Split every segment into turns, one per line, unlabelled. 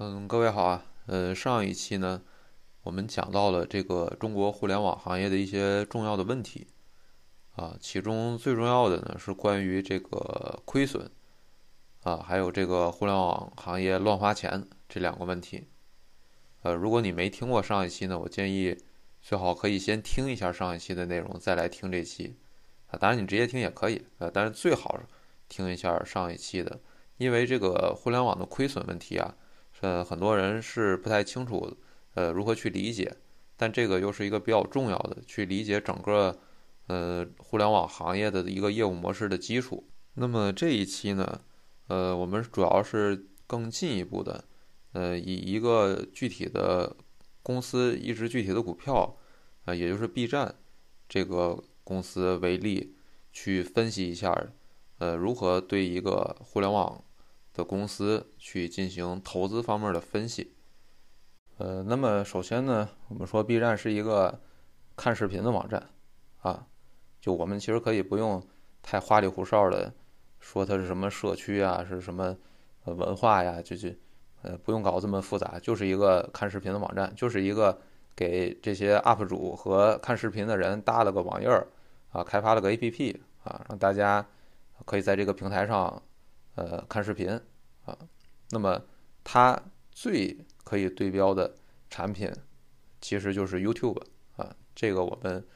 嗯，各位好啊。呃，上一期呢，我们讲到了这个中国互联网行业的一些重要的问题啊，其中最重要的呢是关于这个亏损啊，还有这个互联网行业乱花钱这两个问题。呃，如果你没听过上一期呢，我建议最好可以先听一下上一期的内容，再来听这期啊。当然你直接听也可以呃，但是最好听一下上一期的，因为这个互联网的亏损问题啊。呃，很多人是不太清楚，呃，如何去理解，但这个又是一个比较重要的，去理解整个，呃，互联网行业的一个业务模式的基础。那么这一期呢，呃，我们主要是更进一步的，呃，以一个具体的公司，一只具体的股票，啊，也就是 B 站这个公司为例，去分析一下，呃，如何对一个互联网。的公司去进行投资方面的分析，呃，那么首先呢，我们说 B 站是一个看视频的网站，啊，就我们其实可以不用太花里胡哨的说它是什么社区啊，是什么呃文化呀，就就呃不用搞这么复杂，就是一个看视频的网站，就是一个给这些 UP 主和看视频的人搭了个网页儿啊，开发了个 APP 啊，让大家可以在这个平台上。呃，看视频啊，那么它最可以对标的产品其实就是 YouTube 啊，这个我们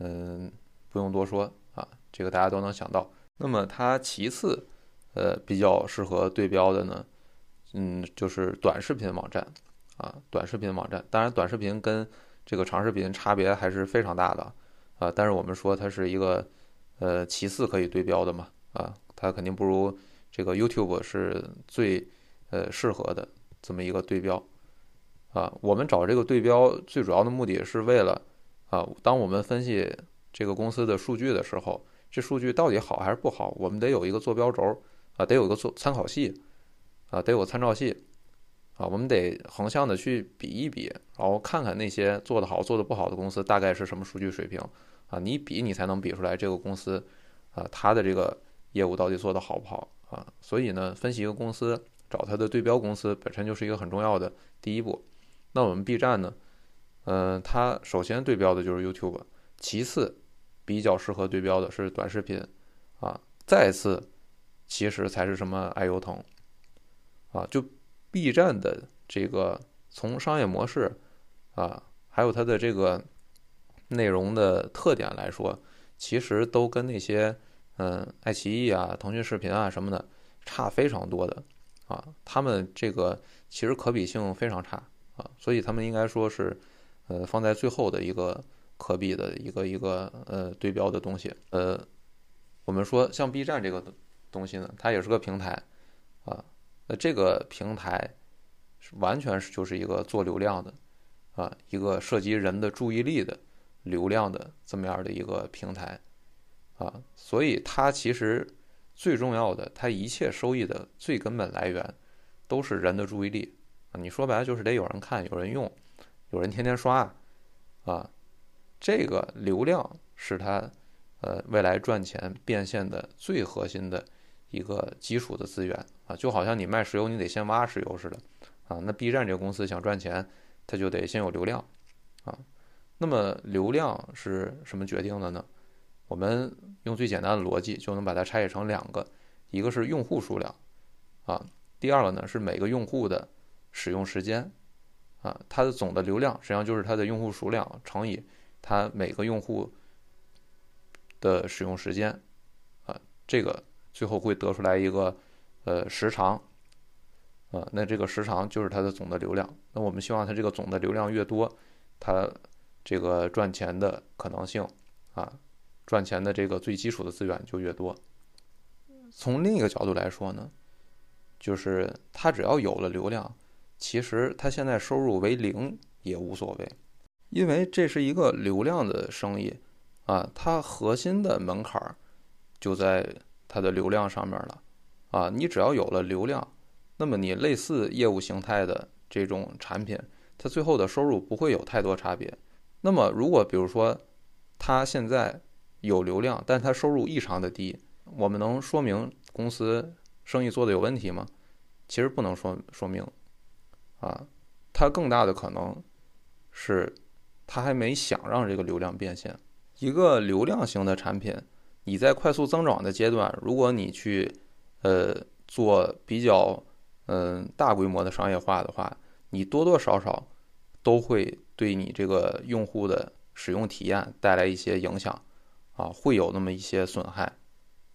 嗯不用多说啊，这个大家都能想到。那么它其次呃比较适合对标的呢，嗯，就是短视频网站啊，短视频网站。当然，短视频跟这个长视频差别还是非常大的啊，但是我们说它是一个呃其次可以对标的嘛啊，它肯定不如。这个 YouTube 是最呃适合的这么一个对标啊，我们找这个对标最主要的目的是为了啊，当我们分析这个公司的数据的时候，这数据到底好还是不好，我们得有一个坐标轴啊，得有一个做参考系啊，得有参照系啊，我们得横向的去比一比，然后看看那些做得好、做得不好的公司大概是什么数据水平啊，你比你才能比出来这个公司啊，它的这个业务到底做得好不好。啊，所以呢，分析一个公司，找它的对标公司本身就是一个很重要的第一步。那我们 B 站呢，嗯，它首先对标的就是 YouTube，其次比较适合对标的是短视频，啊，再次其实才是什么爱优腾，啊，就 B 站的这个从商业模式啊，还有它的这个内容的特点来说，其实都跟那些。嗯，爱奇艺啊，腾讯视频啊什么的，差非常多的，啊，他们这个其实可比性非常差啊，所以他们应该说是，呃，放在最后的一个可比的一个一个呃对标的东西。呃，我们说像 B 站这个东西呢，它也是个平台，啊，那这个平台是完全是就是一个做流量的，啊，一个涉及人的注意力的流量的这么样的一个平台。啊，所以它其实最重要的，它一切收益的最根本来源，都是人的注意力啊。你说白了就是得有人看，有人用，有人天天刷，啊，这个流量是它呃未来赚钱变现的最核心的一个基础的资源啊。就好像你卖石油，你得先挖石油似的啊。那 B 站这个公司想赚钱，它就得先有流量啊。那么流量是什么决定的呢？我们用最简单的逻辑就能把它拆解成两个，一个是用户数量，啊，第二个呢是每个用户的使用时间，啊，它的总的流量实际上就是它的用户数量乘以它每个用户的使用时间，啊，这个最后会得出来一个呃时长，啊，那这个时长就是它的总的流量。那我们希望它这个总的流量越多，它这个赚钱的可能性啊。赚钱的这个最基础的资源就越多。从另一个角度来说呢，就是他只要有了流量，其实他现在收入为零也无所谓，因为这是一个流量的生意啊，它核心的门槛就在它的流量上面了啊。你只要有了流量，那么你类似业务形态的这种产品，它最后的收入不会有太多差别。那么如果比如说他现在有流量，但它收入异常的低，我们能说明公司生意做的有问题吗？其实不能说说明，
啊，它更大的可能是它还没想让这个流量变现。一个流量型的产品，你在快速增长的阶段，如果你去呃做比较嗯大规模的商业化的话，你多多少少都会对你这个用户的使用体验带来一些影响啊，会有那么一些损害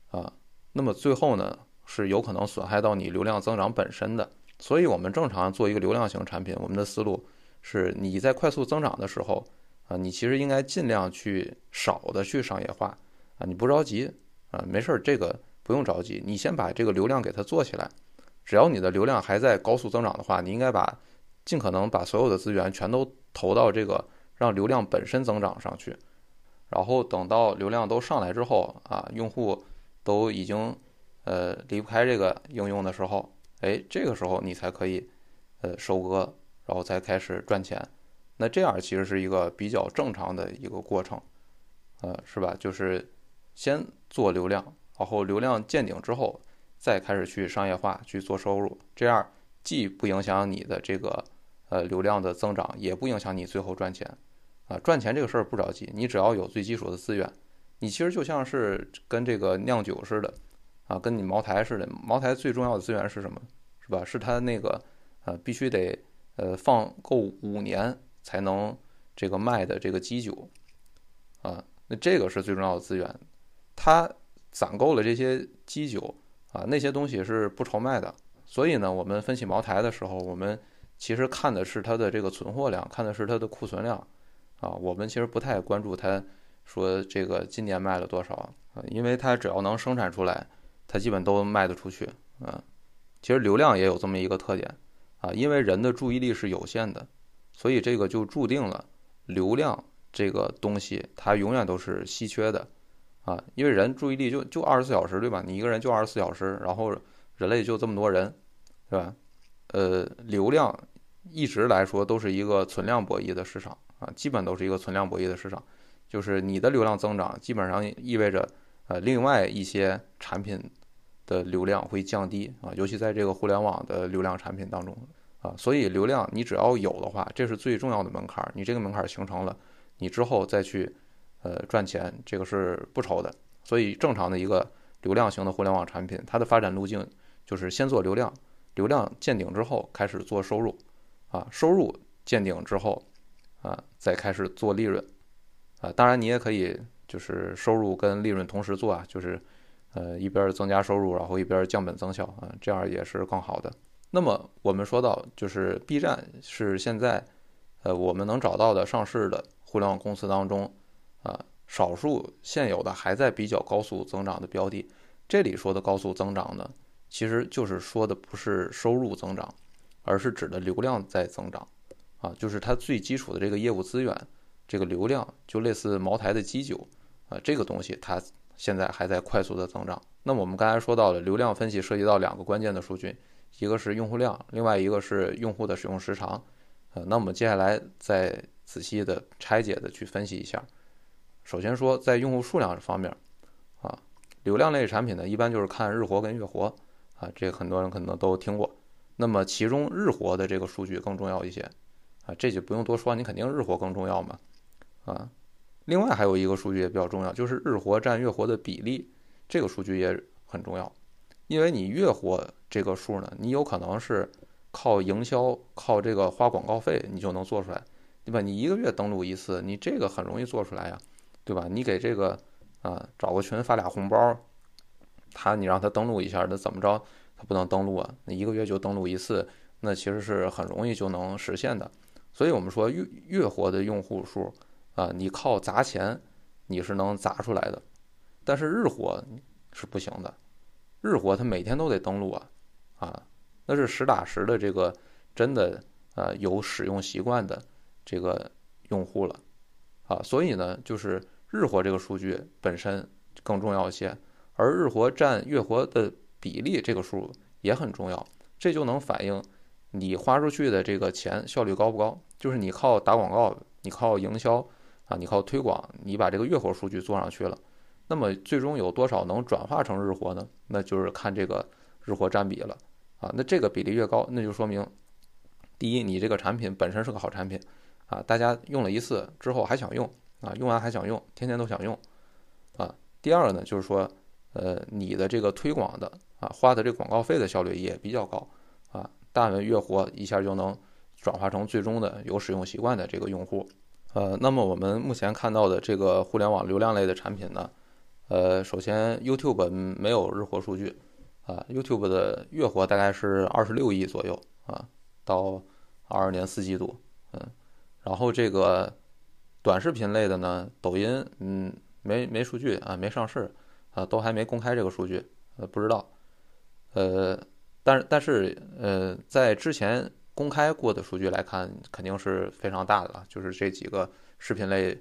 啊。那么最后呢，是有可能损害到你流量增长本身的。所以，我们正常做一个流量型产品，我们的思路是：你在快速增长的时候啊，你其实应该尽量去少的去商业化啊，你不着急啊，没事儿，这个不用着急，你先把这个流量给它做起来。只要你的流量还在高速增长的话，你应该把尽可能把所有的资源全都投到这个让流量本身增长上去。然后等到流量都上来之后啊，用户。都已经呃离不开这个应用的时候，哎，这个时候你才可以呃收割，然后才开始赚钱。那这样其实是一个比较正常的一个过程，呃，是吧？就是先做流量，然后流量见顶之后，再开始去商业化去做收入。这样既不影响你的这个呃流量的增长，也不影响你最后赚钱。啊，赚钱这个事儿不着急，你只要有最基础的资源。你其实就像是跟这个酿酒似的，啊，跟你茅台似的。茅台最重要的资源是什么？是吧？是它那个，呃，必须得，呃，放够五年才能这个卖的这个基酒，啊，那这个是最重要的资源。它攒够了这些基酒，啊，那些东西是不愁卖的。所以呢，我们分析茅台的时候，我们其实看的是它的这个存货量，看的是它的库存量，啊，我们其实不太关注它。说这个今年卖了多少啊？因为它只要能生产出来，它基本都卖得出去啊。其实流量也有这么一个特点啊，因为人的注意力是有限的，所以这个就注定了流量这个东西它永远都是稀缺的啊。因为人注意力就就二十四小时对吧？你一个人就二十四小时，然后人类就这么多人，对吧？呃，流量一直来说都是一个存量博弈的市场啊，基本都是一个存量博弈的市场。就是你的流量增长，基本上意味着，呃，另外一些产品的流量会降低啊，尤其在这个互联网的流量产品当中啊，所以流量你只要有的话，这是最重要的门槛。你这个门槛形成了，你之后再去，呃，赚钱，这个是不愁的。所以正常的一个流量型的互联网产品，它的发展路径就是先做流量，流量见顶之后开始做收入，啊，收入见顶之后，啊，再开始做利润。啊，当然你也可以，就是收入跟利润同时做啊，就是，呃，一边增加收入，然后一边降本增效啊，这样也是更好的。那么我们说到，就是 B 站是现在，呃，我们能找到的上市的互联网公司当中，啊，少数现有的还在比较高速增长的标的。这里说的高速增长呢，其实就是说的不是收入增长，而是指的流量在增长，啊，就是它最基础的这个业务资源。这个流量就类似茅台的基酒，啊，这个东西它现在还在快速的增长。那么我们刚才说到了流量分析涉及到两个关键的数据，一个是用户量，另外一个是用户的使用时长。呃，那我们接下来再仔细的拆解的去分析一下。首先说在用户数量方面，啊，流量类产品呢一般就是看日活跟月活，啊，这个很多人可能都听过。那么其中日活的这个数据更重要一些，啊，这就不用多说，你肯定日活更重要嘛。啊，另外还有一个数据也比较重要，就是日活占月活的比例，这个数据也很重要。因为你月活这个数呢，你有可能是靠营销、靠这个花广告费，你就能做出来，对吧？你一个月登录一次，你这个很容易做出来呀，对吧？你给这个啊找个群发俩红包，他你让他登录一下，那怎么着他不能登录啊？那一个月就登录一次，那其实是很容易就能实现的。所以我们说月月活的用户数。啊，你靠砸钱，你是能砸出来的，但是日活是不行的。日活它每天都得登录啊，啊，那是实打实的这个真的啊有使用习惯的这个用户了，啊，所以呢，就是日活这个数据本身更重要一些，而日活占月活的比例这个数也很重要，这就能反映你花出去的这个钱效率高不高，就是你靠打广告，你靠营销。啊，你靠推广，你把这个月活数据做上去了，那么最终有多少能转化成日活呢？那就是看这个日活占比了。啊，那这个比例越高，那就说明第一，你这个产品本身是个好产品啊，大家用了一次之后还想用啊，用完还想用，天天都想用啊。第二呢，就是说，呃，你的这个推广的啊，花的这个广告费的效率也比较高，大文月活一下就能转化成最终的有使用习惯的这个用户。呃，那么我们目前看到的这个互联网流量类的产品呢，呃，首先 YouTube 没有日活数据啊，YouTube 的月活大概是二十六亿左右啊，到二二年四季度，嗯，然后这个短视频类的呢，抖音嗯没没数据啊，没上市啊，都还没公开这个数据，呃，不知道，呃，但是但是呃，在之前。公开过的数据来看，肯定是非常大的了。就是这几个视频类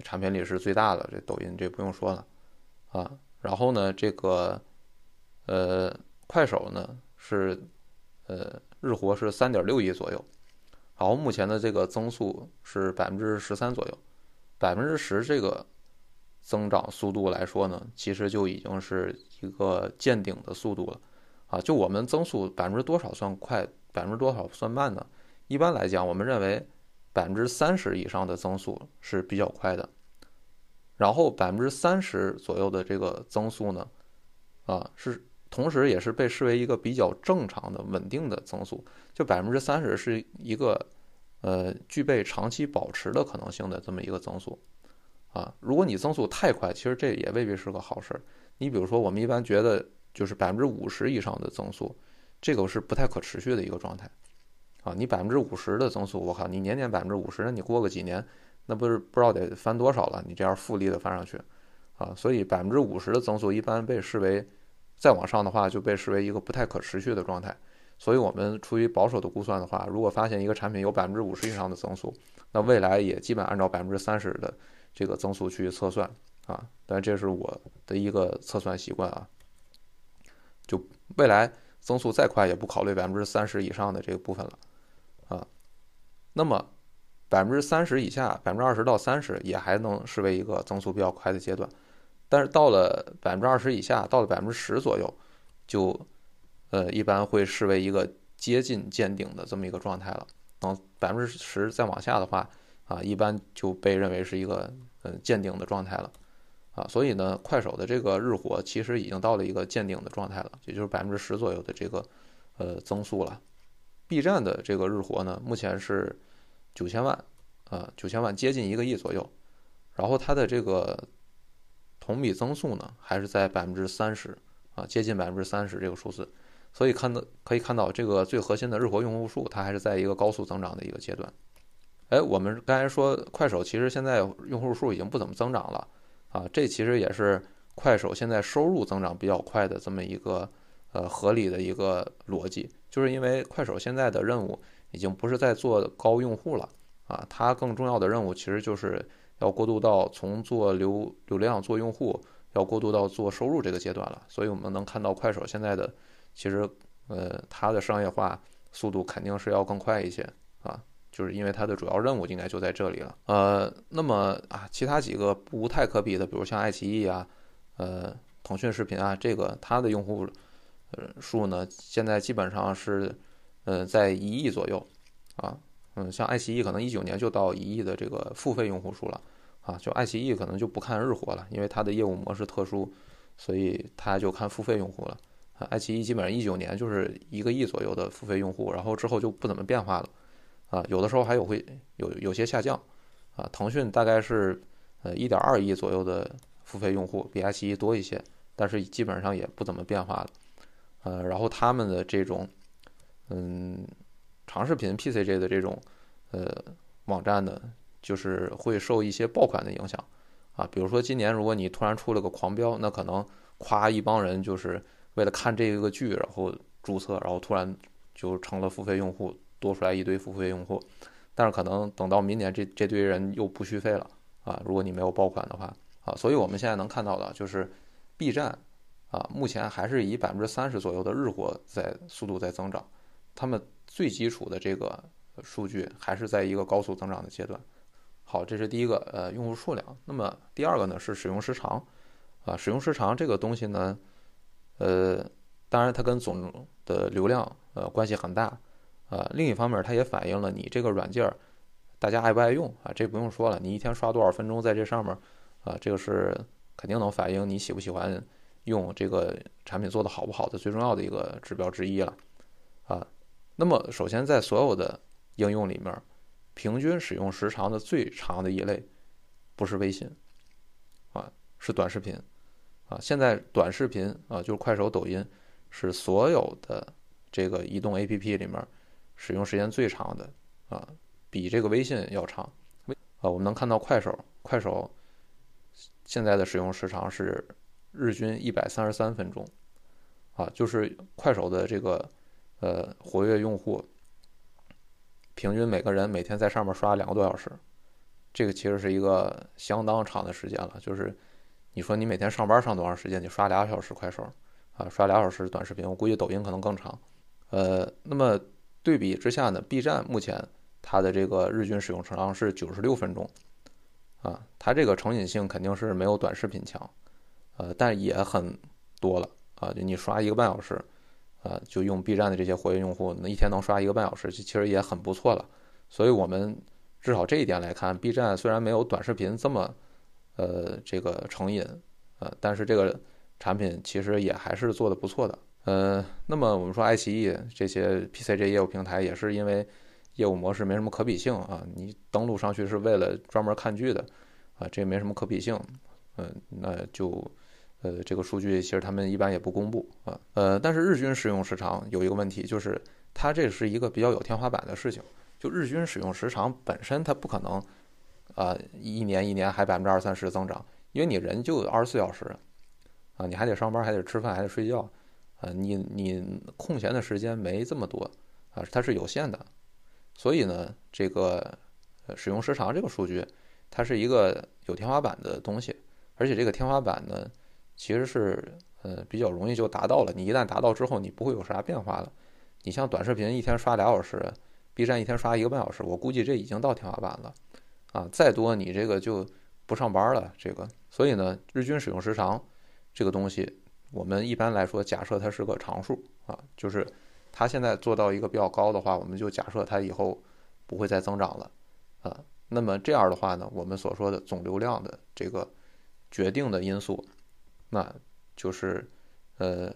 产品里是最大的，这抖音这不用说了啊。然后呢，这个呃快手呢是呃日活是三点六亿左右，然后目前的这个增速是百分之十三左右，百分之十这个增长速度来说呢，其实就已经是一个见顶的速度了啊。就我们增速百分之多少算快？百分之多少算慢呢？一般来讲，我们认为百分之三十以上的增速是比较快的。然后百分之三十左右的这个增速呢，啊，是同时也是被视为一个比较正常的稳定的增速。就百分之三十是一个呃具备长期保持的可能性的这么一个增速。啊，如果你增速太快，其实这也未必是个好事儿。你比如说，我们一般觉得就是百分之五十以上的增速。这个是不太可持续的一个状态，啊，你百分之五十的增速，我靠，你年年百分之五十，那你过个几年，那不是不知道得翻多少了？你这样复利的翻上去，啊，所以百分之五十的增速一般被视为，再往上的话就被视为一个不太可持续的状态。所以我们出于保守的估算的话，如果发现一个产品有百分之五十以上的增速，那未来也基本按照百分之三十的这个增速去测算，啊，但这是我的一个测算习惯啊，就未来。增速再快也不考虑百分之三十以上的这个部分了，啊，那么百分之三十以下，百分之二十到三十也还能视为一个增速比较快的阶段，但是到了百分之二十以下，到了百分之十左右，就呃一般会视为一个接近见顶的这么一个状态了。等百分之十再往下的话，啊，一般就被认为是一个呃见顶的状态了。啊，所以呢，快手的这个日活其实已经到了一个见顶的状态了，也就是百分之十左右的这个呃增速了。B 站的这个日活呢，目前是九千万，啊，九千万接近一个亿左右，然后它的这个同比增速呢，还是在百分之三十，啊，接近百分之三十这个数字。所以看到可以看到，这个最核心的日活用户数，它还是在一个高速增长的一个阶段。哎，我们刚才说快手其实现在用户数已经不怎么增长了。啊，这其实也是快手现在收入增长比较快的这么一个呃合理的一个逻辑，就是因为快手现在的任务已经不是在做高用户了啊，它更重要的任务其实就是要过渡到从做流流量做用户，要过渡到做收入这个阶段了。所以我们能看到快手现在的其实呃它的商业化速度肯定是要更快一些。就是因为它的主要任务应该就在这里了，呃，那么啊，其他几个不太可比的，比如像爱奇艺啊，呃，腾讯视频啊，这个它的用户数呢，现在基本上是呃在一亿左右，啊，嗯，像爱奇艺可能一九年就到一亿的这个付费用户数了，啊，就爱奇艺可能就不看日活了，因为它的业务模式特殊，所以它就看付费用户了，啊，爱奇艺基本上一九年就是一个亿左右的付费用户，然后之后就不怎么变化了。啊，有的时候还有会有有些下降，啊，腾讯大概是呃一点二亿左右的付费用户，比爱奇艺多一些，但是基本上也不怎么变化了，呃，然后他们的这种嗯长视频 PCG 的这种呃网站呢，就是会受一些爆款的影响，啊，比如说今年如果你突然出了个狂飙，那可能夸一帮人就是为了看这个剧，然后注册，然后突然就成了付费用户。多出来一堆付费用户，但是可能等到明年这这堆人又不续费了啊！如果你没有爆款的话啊，所以我们现在能看到的就是 B 站啊，目前还是以百分之三十左右的日活在速度在增长，他们最基础的这个数据还是在一个高速增长的阶段。好，这是第一个呃用户数量。那么第二个呢是使用时长啊，使用时长这个东西呢，呃，当然它跟总的流量呃关系很大。啊，另一方面它也反映了你这个软件大家爱不爱用啊，这不用说了，你一天刷多少分钟在这上面啊，这个是肯定能反映你喜不喜欢用这个产品做的好不好的最重要的一个指标之一了啊。那么首先在所有的应用里面，平均使用时长的最长的一类不是微信啊，是短视频。啊，现在短视频啊，就是快手、抖音，是所有的这个移动 APP 里面使用时间最长的啊，比这个微信要长。啊，我们能看到快手，快手现在的使用时长是日均一百三十三分钟，啊，就是快手的这个呃活跃用户，平均每个人每天在上面刷两个多小时，这个其实是一个相当长的时间了，就是。你说你每天上班上多长时间？你刷俩小时快手，啊，刷俩小时短视频，我估计抖音可能更长。呃，那么对比之下呢，B 站目前它的这个日均使用时长是九十六分钟，啊，它这个成瘾性肯定是没有短视频强，呃，但也很多了啊，就你刷一个半小时，啊，就用 B 站的这些活跃用户，那一天能刷一个半小时，其实也很不错了。所以我们至少这一点来看，B 站虽然没有短视频这么。呃，这个成瘾，呃，但是这个产品其实也还是做的不错的。呃，那么我们说爱奇艺这些 PCG 业务平台也是因为业务模式没什么可比性啊，你登录上去是为了专门看剧的，啊，这没什么可比性，嗯，那就，呃，这个数据其实他们一般也不公布啊，呃，但是日均使用时长有一个问题，就是它这是一个比较有天花板的事情，就日均使用时长本身它不可能。啊，一年一年还百分之二三十增长，因为你人就二十四小时，啊，你还得上班，还得吃饭，还得睡觉，啊，你你空闲的时间没这么多，啊，它是有限的，所以呢，这个使用时长这个数据，它是一个有天花板的东西，而且这个天花板呢，其实是呃比较容易就达到了，你一旦达到之后，你不会有啥变化了。你像短视频一天刷俩小时，B 站一天刷一个半小时，我估计这已经到天花板了。啊，再多你这个就不上班了。这个，所以呢，日均使用时长这个东西，我们一般来说假设它是个常数啊，就是它现在做到一个比较高的话，我们就假设它以后不会再增长了啊。那么这样的话呢，我们所说的总流量的这个决定的因素，那就是呃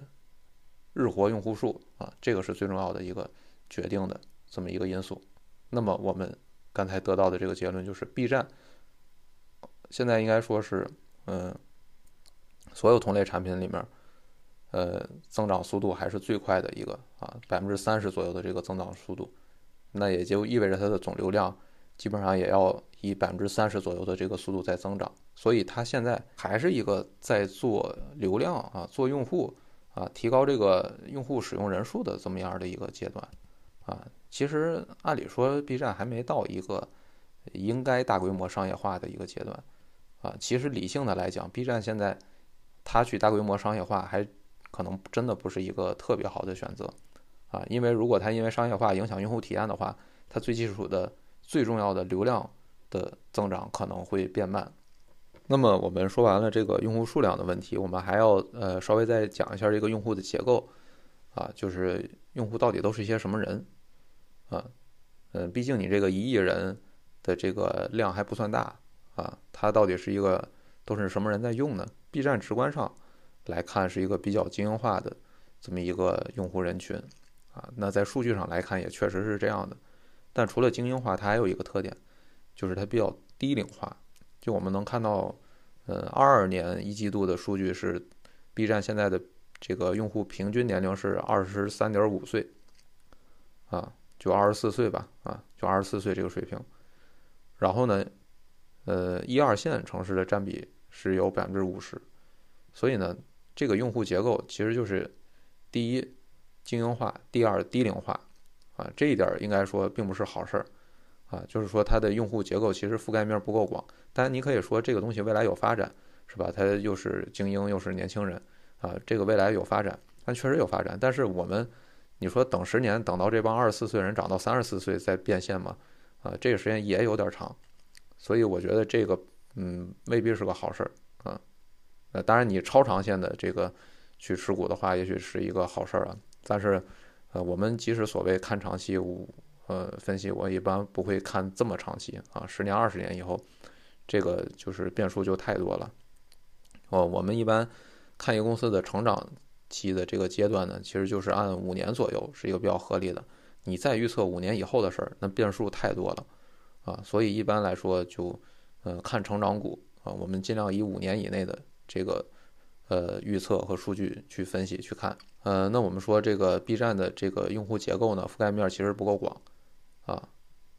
日活用户数啊，这个是最重要的一个决定的这么一个因素。那么我们。刚才得到的这个结论就是，B 站现在应该说是，嗯，所有同类产品里面，呃，增长速度还是最快的一个啊，百分之三十左右的这个增长速度，那也就意味着它的总流量基本上也要以百分之三十左右的这个速度在增长，所以它现在还是一个在做流量啊，做用户啊，提高这个用户使用人数的这么样的一个阶段。啊。其实按理说，B 站还没到一个应该大规模商业化的一个阶段，啊，其实理性的来讲，B 站现在它去大规模商业化，还可能真的不是一个特别好的选择，啊，因为如果它因为商业化影响用户体验的话，它最基础的、最重要的流量的增长可能会变慢。那么我们说完了这个用户数量的问题，我们还要呃稍微再讲一下这个用户的结构，啊，就是用户到底都是一些什么人？啊，嗯，毕竟你这个一亿人的这个量还不算大啊，它到底是一个都是什么人在用呢？B 站直观上来看是一个比较精英化的这么一个用户人群啊，那在数据上来看也确实是这样的。但除了精英化，它还有一个特点，就是它比较低龄化。就我们能看到，呃，二二年一季度的数据是 B 站现在的这个用户平均年龄是二十三点五岁啊。就二十四岁吧，啊，就二十四岁这个水平。然后呢，呃，一二线城市的占比是有百分之五十，所以呢，这个用户结构其实就是第一精英化，第二低龄化，啊，这一点应该说并不是好事儿，啊，就是说它的用户结构其实覆盖面不够广。当然，你可以说这个东西未来有发展，是吧？它又是精英又是年轻人，啊，这个未来有发展，但确实有发展。但是我们。你说等十年，等到这帮二十四岁人长到三十四岁再变现吗？啊，这个时间也有点长，所以我觉得这个嗯未必是个好事儿。当然你超长线的这个去持股的话，也许是一个好事儿啊。但是呃，我们即使所谓看长期，呃分析，我一般不会看这么长期啊，十年、二十年以后，这个就是变数就太多了。哦，我们一般看一个公司的成长期的这个阶段呢，其实就是按五年左右是一个比较合理的。你再预测五年以后的事儿，那变数太多了啊，所以一般来说就呃看成长股啊，我们尽量以五年以内的这个呃预测和数据去分析去看。呃，那我们说这个 B 站的这个用户结构呢，覆盖面其实不够广啊。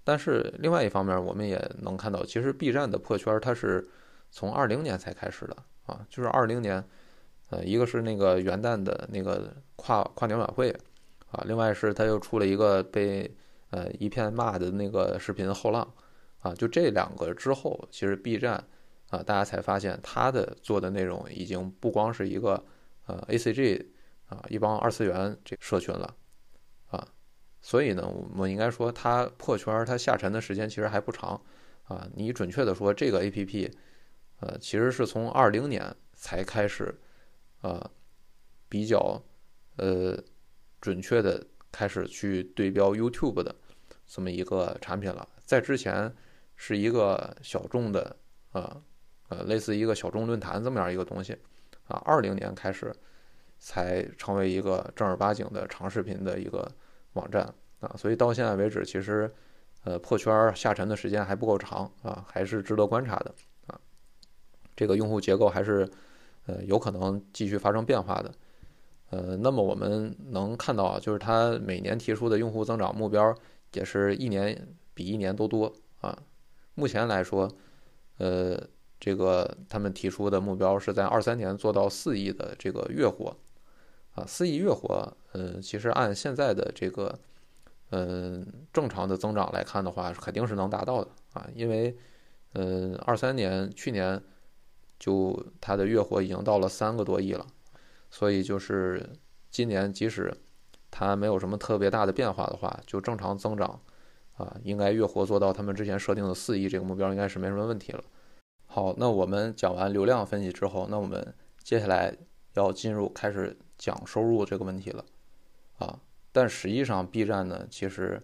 但是另外一方面，我们也能看到，其实 B 站的破圈它是从二零年才开始的啊，就是二零年，呃，一个是那个元旦的那个跨跨年晚会啊，另外是他又出了一个被呃一片骂的那个视频后浪啊，就这两个之后，其实 B 站啊，大家才发现他的做的内容已经不光是一个呃 ACG。啊，一帮二次元这社群了，啊，所以呢，我们应该说它破圈儿，它下沉的时间其实还不长，啊，你准确的说，这个 A P P，呃，其实是从二零年才开始，呃，比较呃准确的开始去对标 YouTube 的这么一个产品了，在之前是一个小众的，啊，呃类似一个小众论坛这么样一个东西，啊，二零年开始。才成为一个正儿八经的长视频的一个网站啊，所以到现在为止，其实呃破圈下沉的时间还不够长啊，还是值得观察的啊。这个用户结构还是呃有可能继续发生变化的。呃，那么我们能看到啊，就是它每年提出的用户增长目标也是一年比一年都多啊。目前来说，呃，这个他们提出的目标是在二三年做到四亿的这个月活。啊，四亿月活，嗯，其实按现在的这个，嗯，正常的增长来看的话，肯定是能达到的啊，因为，嗯，二三年去年就它的月活已经到了三个多亿了，所以就是今年即使它没有什么特别大的变化的话，就正常增长，啊，应该月活做到他们之前设定的四亿这个目标，应该是没什么问题了。好，那我们讲完流量分析之后，那我们接下来要进入开始。讲收入这个问题了，啊，但实际上 B 站呢，其实，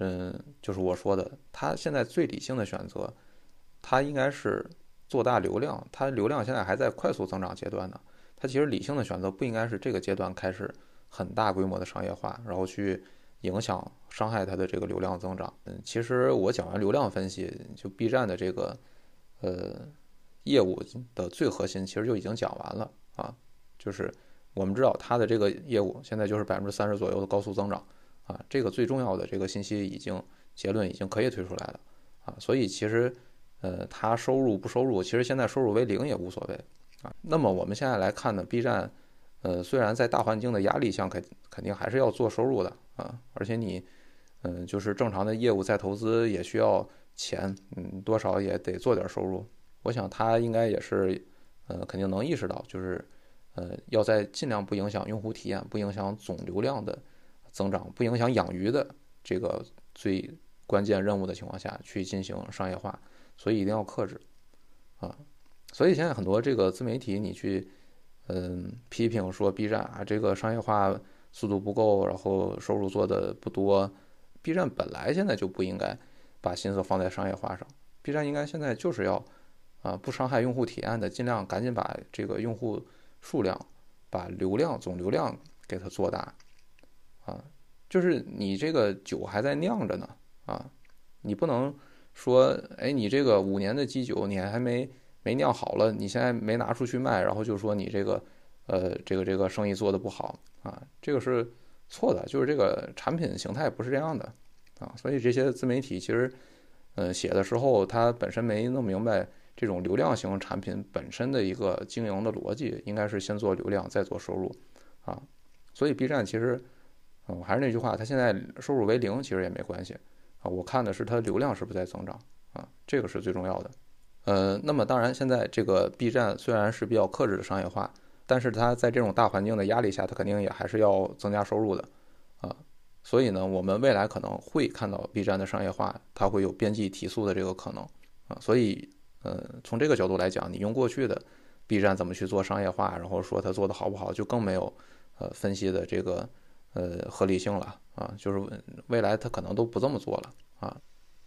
嗯，就是我说的，它现在最理性的选择，它应该是做大流量，它流量现在还在快速增长阶段呢，它其实理性的选择不应该是这个阶段开始很大规模的商业化，然后去影响伤害它的这个流量增长。嗯，其实我讲完流量分析，就 B 站的这个呃业务的最核心，其实就已经讲完了啊，就是。我们知道它的这个业务现在就是百分之三十左右的高速增长，啊，这个最重要的这个信息已经结论已经可以推出来了，啊，所以其实，呃，它收入不收入，其实现在收入为零也无所谓，啊，那么我们现在来看呢，B 站，呃，虽然在大环境的压力下肯肯定还是要做收入的，啊，而且你，嗯，就是正常的业务再投资也需要钱，嗯，多少也得做点收入，我想他应该也是，呃，肯定能意识到就是。呃，要在尽量不影响用户体验、不影响总流量的增长、不影响养鱼的这个最关键任务的情况下去进行商业化，所以一定要克制啊。所以现在很多这个自媒体，你去嗯批评说 B 站啊这个商业化速度不够，然后收入做的不多。B 站本来现在就不应该把心思放在商业化上，B 站应该现在就是要啊不伤害用户体验的，尽量赶紧把这个用户。数量把流量总流量给它做大，啊，就是你这个酒还在酿着呢，啊，你不能说，哎，你这个五年的基酒你还没没酿好了，你现在没拿出去卖，然后就说你这个，呃，这个这个生意做的不好，啊，这个是错的，就是这个产品形态不是这样的，啊，所以这些自媒体其实，嗯，写的时候他本身没弄明白。这种流量型产品本身的一个经营的逻辑，应该是先做流量，再做收入，啊，所以 B 站其实，嗯，还是那句话，它现在收入为零，其实也没关系，啊，我看的是它流量是不是在增长，啊，这个是最重要的，呃，那么当然，现在这个 B 站虽然是比较克制的商业化，但是它在这种大环境的压力下，它肯定也还是要增加收入的，啊，所以呢，我们未来可能会看到 B 站的商业化，它会有边际提速的这个可能，啊，所以。呃，从这个角度来讲，你用过去的 B 站怎么去做商业化，然后说它做的好不好，就更没有呃分析的这个呃合理性了啊，就是未来它可能都不这么做了啊。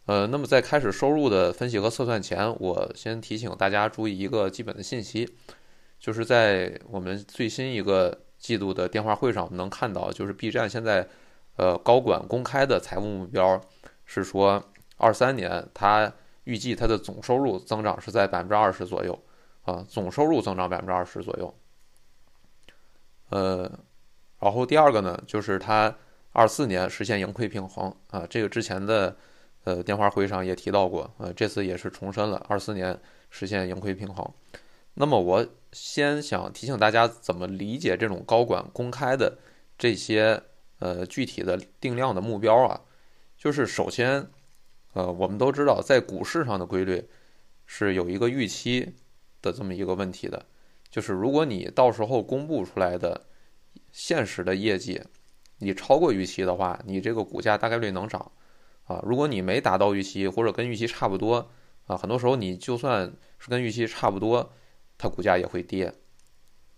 呃，那么在开始收入的分析和测算前，我先提醒大家注意一个基本的信息，就是在我们最新一个季度的电话会上，我们能看到，就是 B 站现在呃高管公开的财务目标是说，二三年它预计它的总收入增长是在百分之二十左右啊，总收入增长百分之二十左右。呃，然后第二个呢，就是它二四年实现盈亏平衡啊，这个之前的。呃，电话会上也提到过，呃，这次也是重申了，二四年实现盈亏平衡。那么我先想提醒大家怎么理解这种高管公开的这些呃具体的定量的目标啊，就是首先，呃，我们都知道在股市上的规律是有一个预期的这么一个问题的，就是如果你到时候公布出来的现实的业绩你超过预期的话，你这个股价大概率能涨。啊，如果你没达到预期，或者跟预期差不多，啊，很多时候你就算是跟预期差不多，它股价也会跌，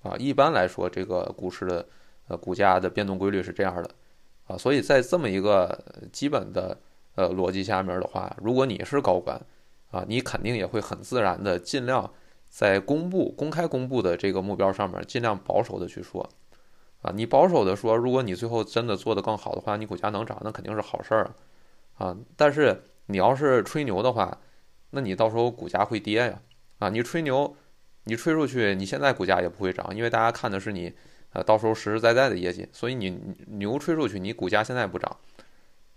啊，一般来说，这个股市的呃股价的变动规律是这样的，啊，所以在这么一个基本的呃逻辑下面的话，如果你是高管，啊，你肯定也会很自然的尽量在公布公开公布的这个目标上面尽量保守的去说，啊，你保守的说，如果你最后真的做得更好的话，你股价能涨，那肯定是好事儿。啊，但是你要是吹牛的话，那你到时候股价会跌呀。啊，你吹牛，你吹出去，你现在股价也不会涨，因为大家看的是你，呃，到时候实实在在的业绩。所以你牛吹出去，你股价现在不涨，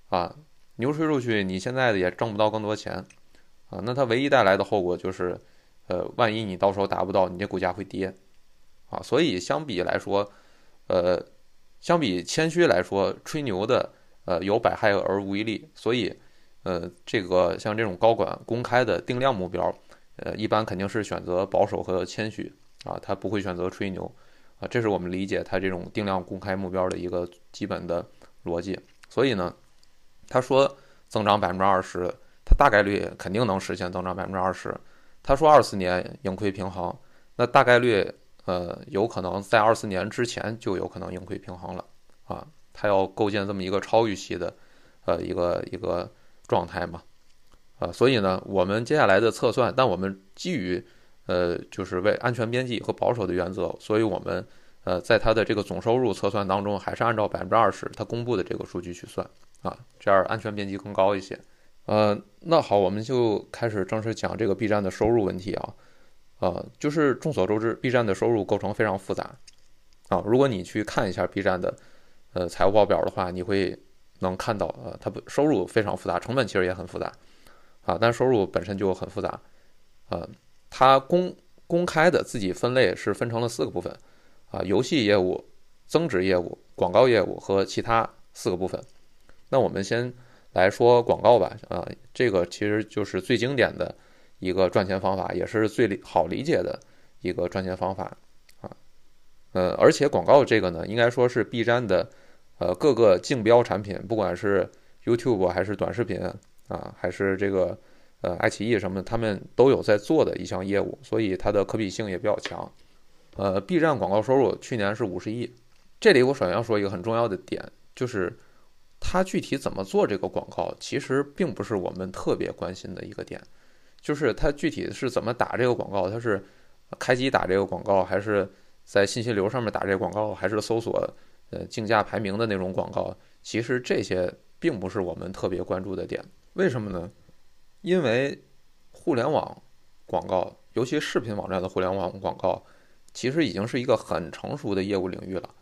啊，牛吹出去，你现在的也挣不到更多钱，啊，那它唯一带来的后果就是，呃，万一你到时候达不到，你这股价会跌，啊，所以相比来说，呃，相比谦虚来说，吹牛的。呃，有百害而无一利，所以，呃，这个像这种高管公开的定量目标，呃，一般肯定是选择保守和谦虚啊，他不会选择吹牛啊，这是我们理解他这种定量公开目标的一个基本的逻辑。所以呢，他说增长百分之二十，他大概率肯定能实现增长百分之二十。他说二四年盈亏平衡，那大概率呃有可能在二四年之前就有可能盈亏平衡了啊。他要构建这么一个超预期的，呃，一个一个状态嘛，啊，所以呢，我们接下来的测算，但我们基于，呃，就是为安全边际和保守的原则，所以我们，呃，在它的这个总收入测算当中，还是按照百分之二十它公布的这个数据去算，啊，这样安全边际更高一些，呃，那好，我们就开始正式讲这个 B 站的收入问题啊，呃，就是众所周知，B 站的收入构成非常复杂，啊，如果你去看一下 B 站的。呃，财务报表的话，你会能看到，呃，它不收入非常复杂，成本其实也很复杂，啊，但收入本身就很复杂，呃，它公公开的自己分类是分成了四个部分，啊，游戏业务、增值业务、广告业务和其他四个部分。那我们先来说广告吧，啊，这个其实就是最经典的一个赚钱方法，也是最好理解的一个赚钱方法啊。呃，而且广告这个呢，应该说是 B 站的，呃，各个竞标产品，不管是 YouTube 还是短视频啊，还是这个呃爱奇艺什么的，他们都有在做的一项业务，所以它的可比性也比较强。呃，B 站广告收入去年是五十亿，这里我首先要说一个很重要的点，就是它具体怎么做这个广告，其实并不是我们特别关心的一个点，就是它具体是怎么打这个广告，它是开机打这个广告还是？在信息流上面打这个广告，还是搜索呃竞价排名的那种广告，其实这些并不是我们特别关注的点。为什么呢？因为互联网广告，尤其视频网站的互联网广告，其实已经是一个很成熟的业务领域了。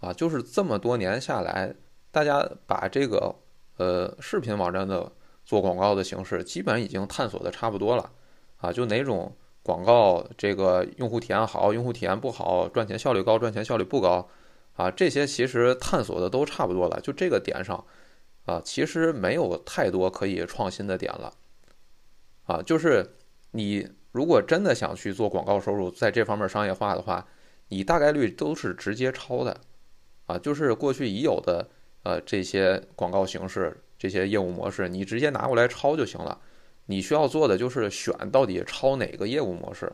啊，就是这么多年下来，大家把这个呃视频网站的做广告的形式，基本已经探索的差不多了。啊，就哪种。广告这个用户体验好，用户体验不好，赚钱效率高，赚钱效率不高，啊，这些其实探索的都差不多了。就这个点上，啊，其实没有太多可以创新的点了，啊，就是你如果真的想去做广告收入，在这方面商业化的话，你大概率都是直接抄的，啊，就是过去已有的呃这些广告形式、这些业务模式，你直接拿过来抄就行了。你需要做的就是选到底抄哪个业务模式，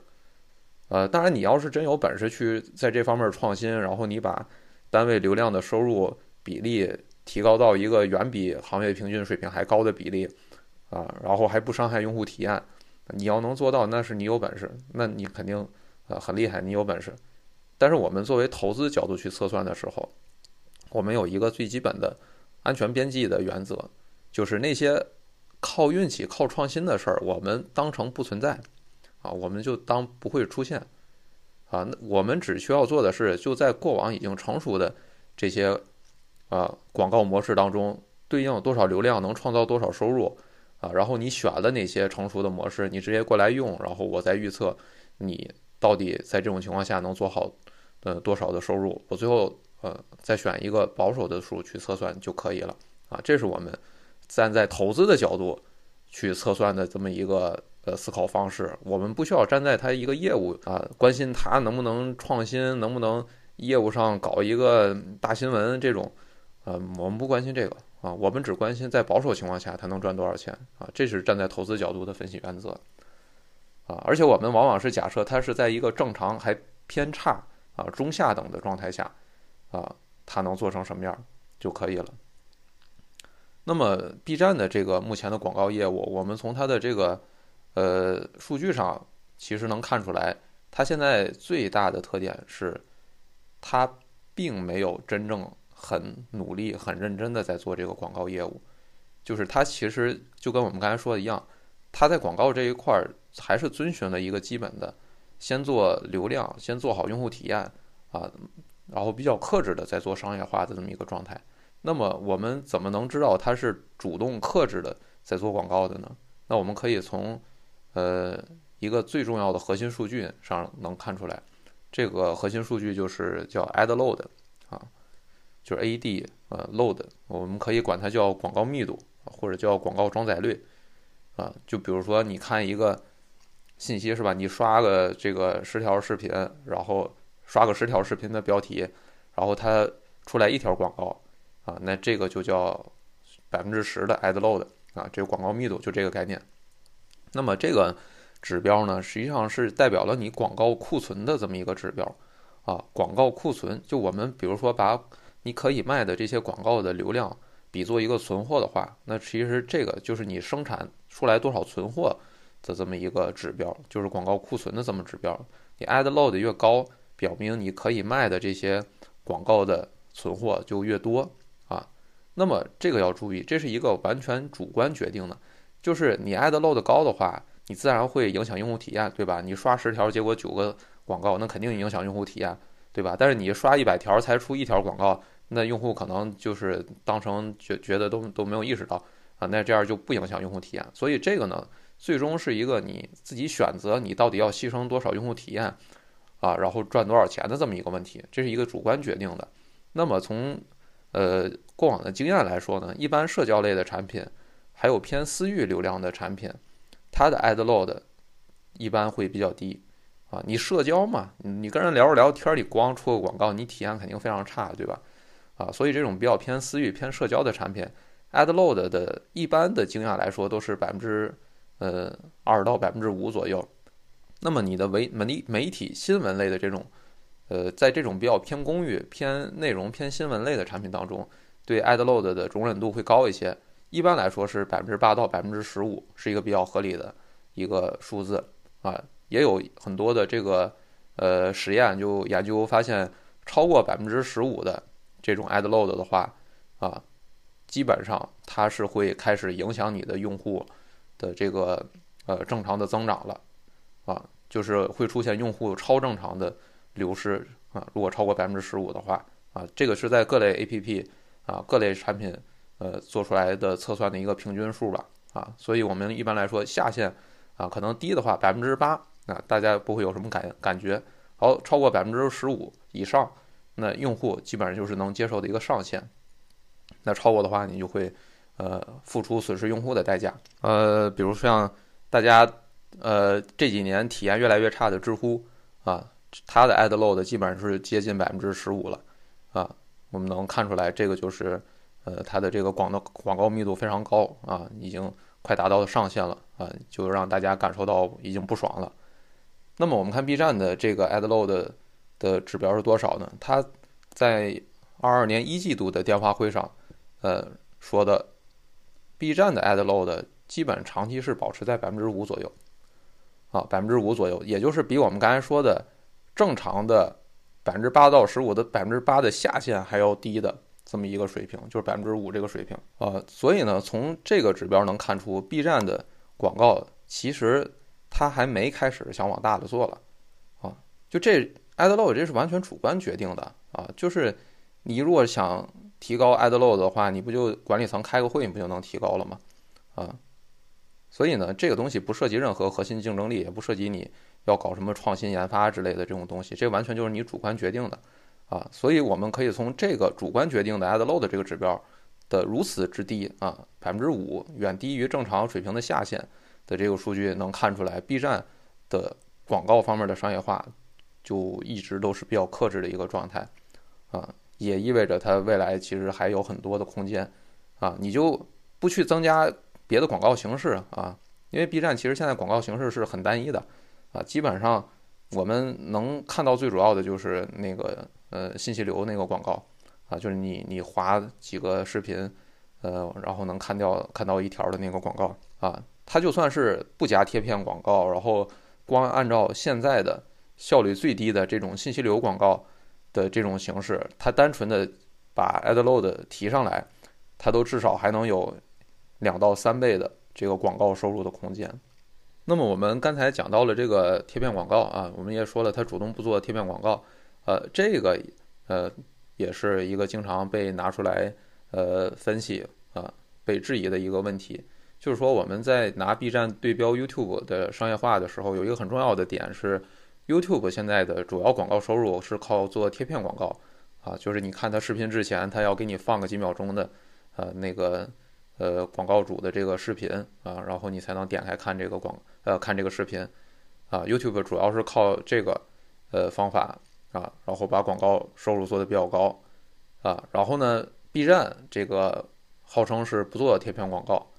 呃，当然你要是真有本事去在这方面创新，然后你把单位流量的收入
比例提高到一个远比行业平均水平还高的比例啊，然后还不伤害用户体验，你要能做到，那是你有本事，那你肯定呃很厉害，你有本事。但是我们作为投资角度去测算的时候，我们有一个最基本的安全边际的原则，就是那些靠运气、靠创新的事儿，我们当成不存在啊，我们就当不会出现啊。我们只需要做的是，就在过往已经成熟的这些啊广告模式当中，对应多少流量能创造多少收入啊。然后你选了哪些成熟的模式，你直接过来用，然后我再预测你到底在这种情况下能做好呃多少的收入，我最后。呃，再选一个保守的数去测算就可以了啊，这是我们站在投资的角度去测算的这么一个呃思考方式。我们不需要站在他一个业务啊，关心他能不能创新，能不能业务上搞一个大新闻这种，呃，我们不关心这个啊，我们只关心在保守情况下它能赚多少钱啊，这是站在投资角度的分析原则啊。而且我们往往是假设它是在一个正常还偏差啊中下等的状态下。啊，它能做成什么样就可以了。那么 B 站的这个目前的广告业务，我们从它的这个呃数据上其实能看出来，它现在最大的特点是，它并没有真正很努力、很认真的在做这个广告业务。就是它其实就跟我们刚才说的一样，它在广告这一块儿还是遵循了一个基本的，先做流量，先做好用户体验啊。然后比较克制的在做商业化的这么一个状态，那么我们怎么能知道它是主动克制的在做广告的呢？那我们可以从呃一个最重要的核心数据上能看出来，这个核心数据就是叫 ad load，就是 ad 呃 load，我们可以管它叫广告密度或者叫广告装载率啊，就比如说你看一个信息是吧，你刷个这个十条视频，然后。刷个十条视频的标题，然后它出来一条广告啊，那这个就叫百分之十的 ad load 啊，这个广告密度就这个概念。那么这个指标呢，实际上是代表了你广告库存的这么一个指标啊。广告库存，就我们比如说把你可以卖的这些广告的流量比作一个存货的话，那其实这个就是你生产出来多少存货的这么一个指标，就是广告库存的这么指标。你 ad load 越高。表明你可以卖的这些广告的存货就越多啊，那么这个要注意，这是一个完全主观决定的，就是你 ad load 高的话，你自然会影响用户体验，对吧？你刷十条，结果九个广告，那肯定影响用户体验，对吧？但是你刷一百条才出一条广告，那用户可能就是当成觉觉得都都没有意识到啊，那这样就不影响用户体验。所以这个呢，最终是一个你自己选择，你到底要牺牲多少用户体验。啊，然后赚多少钱的这么一个问题，这是一个主观决定的。那么从呃过往的经验来说呢，一般社交类的产品，还有偏私域流量的产品，它的 ad load 一般会比较低。啊，你社交嘛，你跟人聊着聊天，你光出个广告，你体验肯定非常差，对吧？啊，所以这种比较偏私域、偏社交的产品，ad load 的一般的经验来说都是百分之呃二到百分之五左右。那么你的媒媒媒体新闻类的这种，呃，在这种比较偏公域、偏内容、偏新闻类的产品当中，对 ad load 的容忍度会高一些。一般来说是百分之八到百分之十五，是一个比较合理的一个数字啊。也有很多的这个呃实验就研究发现，超过百分之十五的这种 ad load 的话啊，基本上它是会开始影响你的用户的这个呃正常的增长了。啊，就是会出现用户超正常的流失啊，如果超过百分之十五的话啊，这个是在各类 APP 啊、各类产品呃做出来的测算的一个平均数吧啊，所以我们一般来说下限啊可能低的话百分之八啊，大家不会有什么感感觉，好超过百分之十五以上，那用户基本上就是能接受的一个上限，那超过的话你就会呃付出损失用户的代价，呃，比如像大家。呃，这几年体验越来越差的知乎啊，它的 ad load 基本上是接近百分之十五了啊。我们能看出来，这个就是呃它的这个广告广告密度非常高啊，已经快达到了上限了啊，就让大家感受到已经不爽了。那么我们看 B 站的这个 ad load 的指标是多少呢？它在二二年一季度的电话会上，呃说的，B 站的 ad load 基本长期是保持在百分之五左右，啊，百分之五左右，也就是比我们刚才说的正常的百分之八到十五的百分之八的下限还要低的这么一个水平，就是百分之五这个水平啊。所以呢，从这个指标能看出，B 站的广告其实它还没开始想往大的做了，啊，就这 ad load 这是完全主观决定的啊，就是你如果想提高 ad load 的话，你不就管理层开个会，你不就能提高了吗？啊。所以呢，这个东西不涉及任何核心竞争力，也不涉及你要搞什么创新研发之类的这种东西，这完全就是你主观决定的，啊，所以我们可以从这个主观决定的 ad load 这个指标的如此之低啊，百分之五，远低于正常水平的下限的这个数据，能看出来 B 站的广告方面的商业化就一直都是比较克制的一个状态，啊，也意味着它未来其实还有很多的空间，啊，你就不去增加。别的广告形式啊，因为 B 站其实现在广告形式是很单一的，啊，基本上我们能看到最主要的就是那个呃信息流那个广告，啊，就是你你划几个视频，呃，然后能看掉看到一条的那个广告。啊，它就算是不加贴片广告，然后光按照现在的效率最低的这种信息流广告的这种形式，它单纯的把 ad load 提上来，它都至少还能有。两到三倍的这个广告收入的空间。那么我们刚才讲到了这个贴片广告啊，我们也说了，它主动不做贴片广告，呃，这个呃也是一个经常被拿出来呃分析啊，被质疑的一个问题。就是说我们在拿 B 站对标 YouTube 的商业化的时候，有一个很重要的点是，YouTube 现在的主要广告收入是靠做贴片广告啊，就是你看它视频之前，它要给你放个几秒钟的呃那个。呃，广告主的这个视频啊，然后你才能点开看这个广呃看这个视频啊。YouTube 主要是靠这个呃方法啊，然后把广告收入做的比较高啊。然后呢，B 站这个号称是不做贴片广告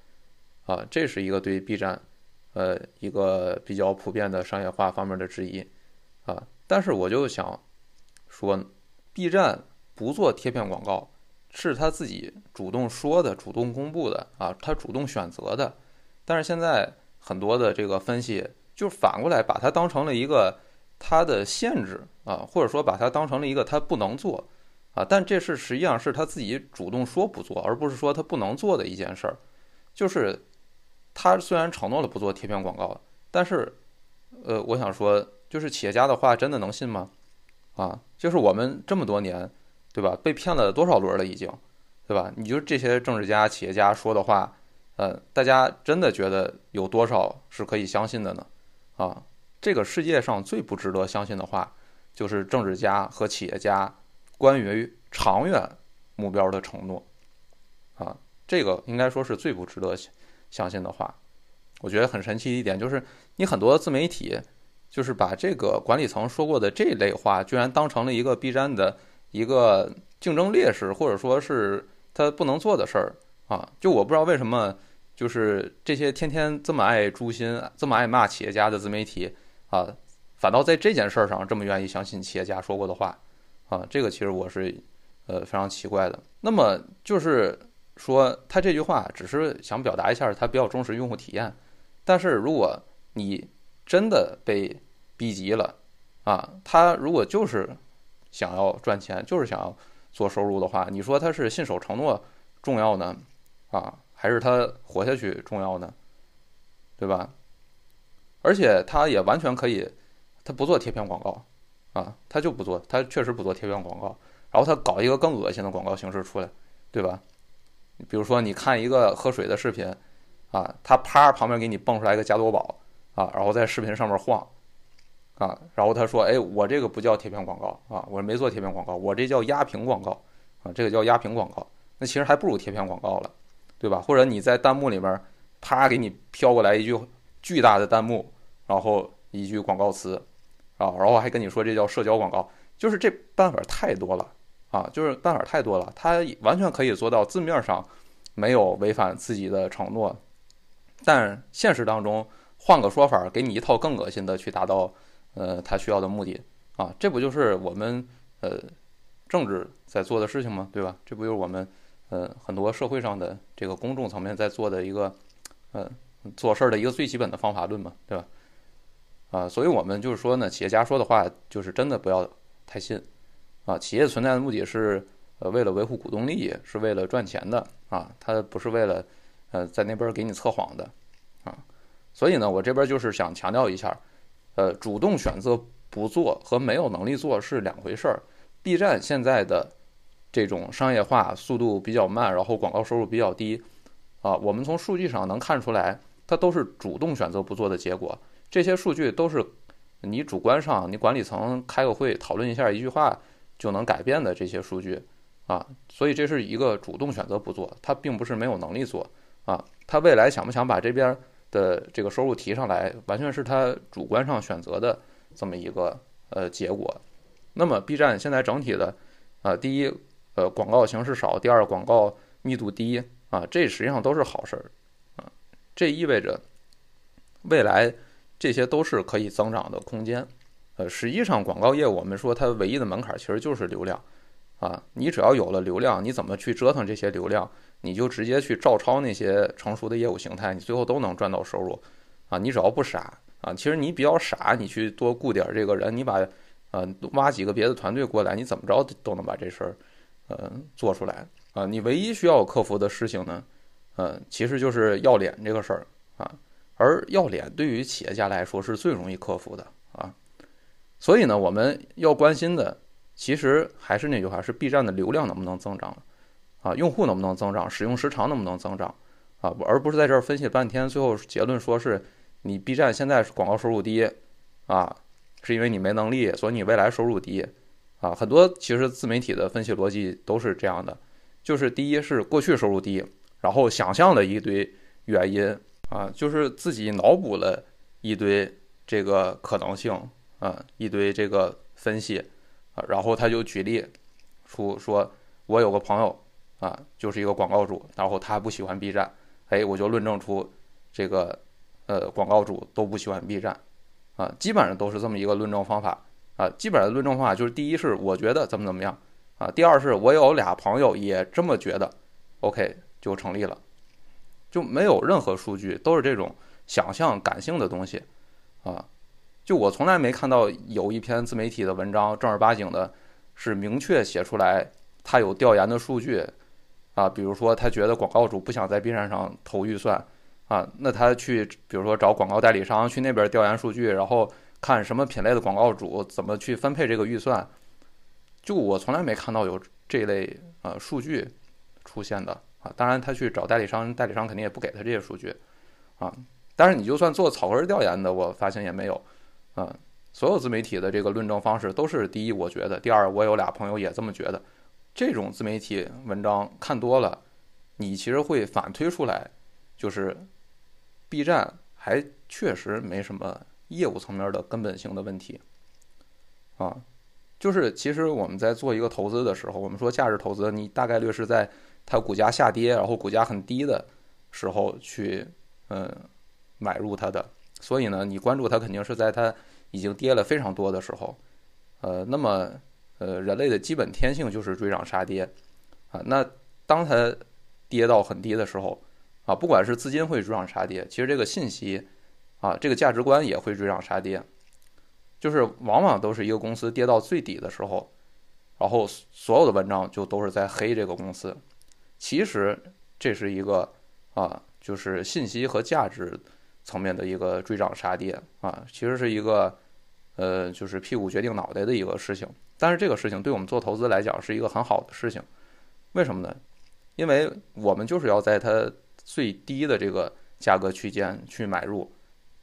啊，这是一个对 B 站呃一个比较普遍的商业化方面的质疑啊。但是我就想说，B 站不做贴片广告。是他自己主动说的、主动公布的啊，他主动选择的。但是现在很多的这个分析，就反过来把它当成了一个他的限制啊，或者说把它当成了一个他不能做啊。但这是实际上是他自己主动说不做，而不是说他不能做的一件事儿。就是他虽然承诺了不做贴片广告，但是呃，我想说，就是企业家的话真的能信吗？啊，就是我们这么多年。对吧？被骗了多少轮了已经，对吧？你就这些政治家、企业家说的话，呃，大家真的觉得有多少是可以相信的呢？啊，这个世界上最不值得相信的话，就是政治家和企业家关于长远目标的承诺，啊，这个应该说是最不值得相信的话。我觉得很神奇的一点就是，你很多自媒体就是把这个管理层说过的这类话，居然当成了一个 B 站的。一个竞争劣势，或者说是他不能做的事儿啊，就我不知道为什么，就是这些天天这么爱诛心、这么爱骂企业家的自媒体啊，反倒在这件事儿上这么愿意相信企业家说过的话啊，这个其实我是呃非常奇怪的。那么就是说，他这句话只是想表达一下他比较重视用户体验，但是如果你真的被逼急了啊，他如果就是。想要赚钱，就是想要做收入的话，你说他是信守承诺重要呢，啊，还是他活下去重要呢？对吧？而且他也完全可以，他不做贴片广告，啊，他就不做，他确实不做贴片广告，然后他搞一个更恶心的广告形式出来，对吧？比如说你看一个喝水的视频，啊，他啪旁边给你蹦出来一个加多宝，啊，然后在视频上面晃。啊，然后他说：“哎，我这个不叫贴片广告啊，我没做贴片广告，我这叫压屏广告啊，这个叫压屏广告。那其实还不如贴片广告了，对吧？或者你在弹幕里边，啪给你飘过来一句巨大的弹幕，然后一句广告词，啊，然后还跟你说这叫社交广告，就是这办法太多了啊，就是办法太多了，他完全可以做到字面上没有违反自己的承诺，但现实当中换个说法，给你一套更恶心的去达到。”呃，他需要的目的啊，这不就是我们呃政治在做的事情吗？对吧？这不就是我们呃很多社会上的这个公众层面在做的一个呃做事儿的一个最基本的方法论嘛，对吧？啊，所以我们就是说呢，企业家说的话就是真的不要太信啊。企业存在的目的是呃为了维护股东利益，是为了赚钱的啊，他不是为了呃在那边给你测谎的。所以呢，我这边就是想强调一下，呃，主动选择不做和没有能力做是两回事儿。B 站现在的这种商业化速度比较慢，然后广告收入比较低啊，我们从数据上能看出来，它都是主动选择不做的结果。这些数据都是你主观上，你管理层开个会讨论一下，一句话就能改变的这些数据啊，所以这是一个主动选择不做，他并不是没有能力做啊，他未来想不想把这边的这个收入提上来，完全是他主观上选择的这么一个呃结果。那么 B 站现在整体的啊，第一呃广告形式少，第二广告密度低啊，这实际上都是好事儿啊，这意味着未来。这些都是可以增长的空间，呃，实际上广告业务我们说它唯一的门槛其实就是流量，啊，你只要有了流量，你怎么去折腾这些流量，你就直接去照抄那些成熟的业务形态，你最后都能赚到收入，啊，你只要不傻，啊，其实你比较傻，你去多雇点这个人，你把，呃，挖几个别的团队过来，你怎么着都能把这事儿，呃，做出来，啊，你唯一需要克服的事情呢，呃，其实就是要脸这个事儿，啊。而要脸对于企业家来说是最容易克服的啊，所以呢，我们要关心的其实还是那句话，是 B 站的流量能不能增长啊，用户能不能增长，使用时长能不能增长啊，而不是在这儿分析半天，最后结论说是你 B 站现在广告收入低啊，是因为你没能力，所以你未来收入低啊，很多其实自媒体的分析逻辑都是这样的，就是第一是过去收入低，然后想象了一堆原因。啊，就是自己脑补了一堆这个可能性啊，一堆这个分析啊，然后他就举例出说，我有个朋友啊，就是一个广告主，然后他不喜欢 B 站，哎，我就论证出这个呃广告主都不喜欢 B 站啊，基本上都是这么一个论证方法啊，基本上论证方法就是第一是我觉得怎么怎么样啊，第二是我有俩朋友也这么觉得，OK 就成立了。就没有任何数据，都是这种想象、感性的东西，啊，就我从来没看到有一篇自媒体的文章正儿八经的，是明确写出来他有调研的数据，啊，比如说他觉得广告主不想在 B 站上投预算，啊，那他去比如说找广告代理商去那边调研数据，然后看什么品类的广告主怎么去分配这个预算，就我从来没看到有这类呃数据出现的。啊，当然他去找代理商，代理商肯定也不给他这些数据，啊，但是你就算做草根调研的，我发现也没有，啊，所有自媒体的这个论证方式都是第一，我觉得，第二，我有俩朋友也这么觉得，这种自媒体文章看多了，你其实会反推出来，就是 B 站还确实没什么业务层面的根本性的问题，啊，就是其实我们在做一个投资的时候，我们说价值投资，你大概率是在。它股价下跌，然后股价很低的时候去，嗯，买入它的。所以呢，你关注它肯定是在它已经跌了非常多的时候。呃，那么，呃，人类的基本天性就是追涨杀跌，啊，那当它跌到很低的时候，啊，不管是资金会追涨杀跌，其实这个信息，啊，这个价值观也会追涨杀跌，就是往往都是一个公司跌到最底的时候，然后所有的文章就都是在黑这个公司。其实这是一个啊，就是信息和价值层面的一个追涨杀跌啊，其实是一个呃，就是屁股决定脑袋的一个事情。但是这个事情对我们做投资来讲是一个很好的事情，为什么呢？因为我们就是要在它最低的这个价格区间去买入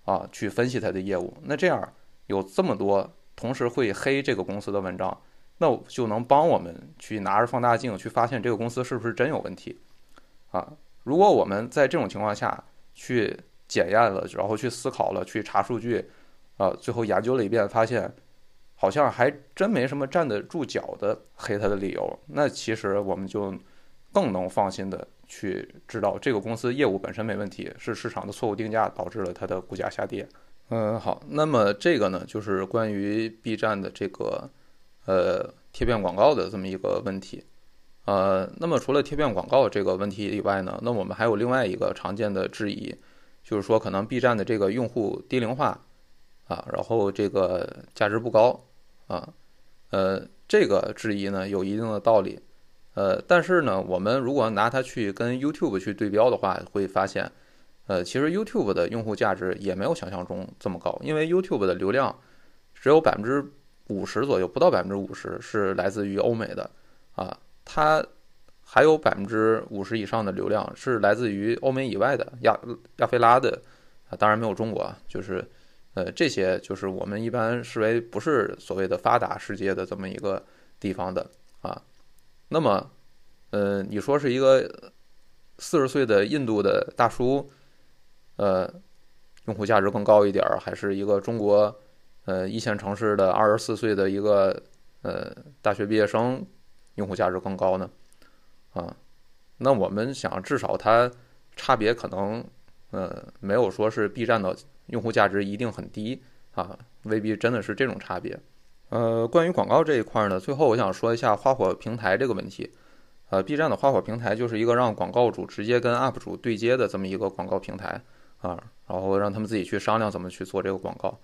啊，去分析它的业务。那这样有这么多同时会黑这个公司的文章。那就能帮我们去拿着放大镜去发现这个公司是不是真有问题，啊，如果我们在这种情况下去检验了，然后去思考了，去查数据，啊，最后研究了一遍，发现好像还真没什么站得住脚的黑它的理由，那其实我们就更能放心的去知道这个公司业务本身没问题，是市场的错误定价导致了它的股价下跌。嗯，好，那么这个呢，就是关于 B 站的这个。呃，贴片广告的这么一个问题。呃，那么除了贴片广告这个问题以外呢，那我们还有另外一个常见的质疑，就是说可能 B 站的这个用户低龄化啊，然后这个价值不高啊，呃，这个质疑呢有一定的道理，呃，但是呢，我们如果拿它去跟 YouTube 去对标的话，会发现，呃，其实 YouTube 的用户价值也没有想象中这么高，因为 YouTube 的流量只有百分之五十左右，不到百分之五十是来自于欧美的啊。它还有百分之五十以上的流量是来自于欧美以外的亚亚非拉的啊，当然没有中国啊，就是呃这些就是我们一般视为不是所谓的发达世界的这么一个地方的啊。那么，呃，你说是一个四十岁的印度的大叔，呃，用户价值更高一点儿，还是一个中国呃一线城市的二十四岁的一个呃大学毕业生？用户价值更高呢，啊，那我们想至少它差别可能，呃，没有说是 B 站的用户价值一定很低啊，未必真的是这种差别。呃，关于广告这一块呢，最后我想说一下花火平台这个问题。呃，B 站的花火平台就是一个让广告主直接跟 UP 主对接的这么一个广告平台啊，然后让他们自己去商量怎么去做这个广告。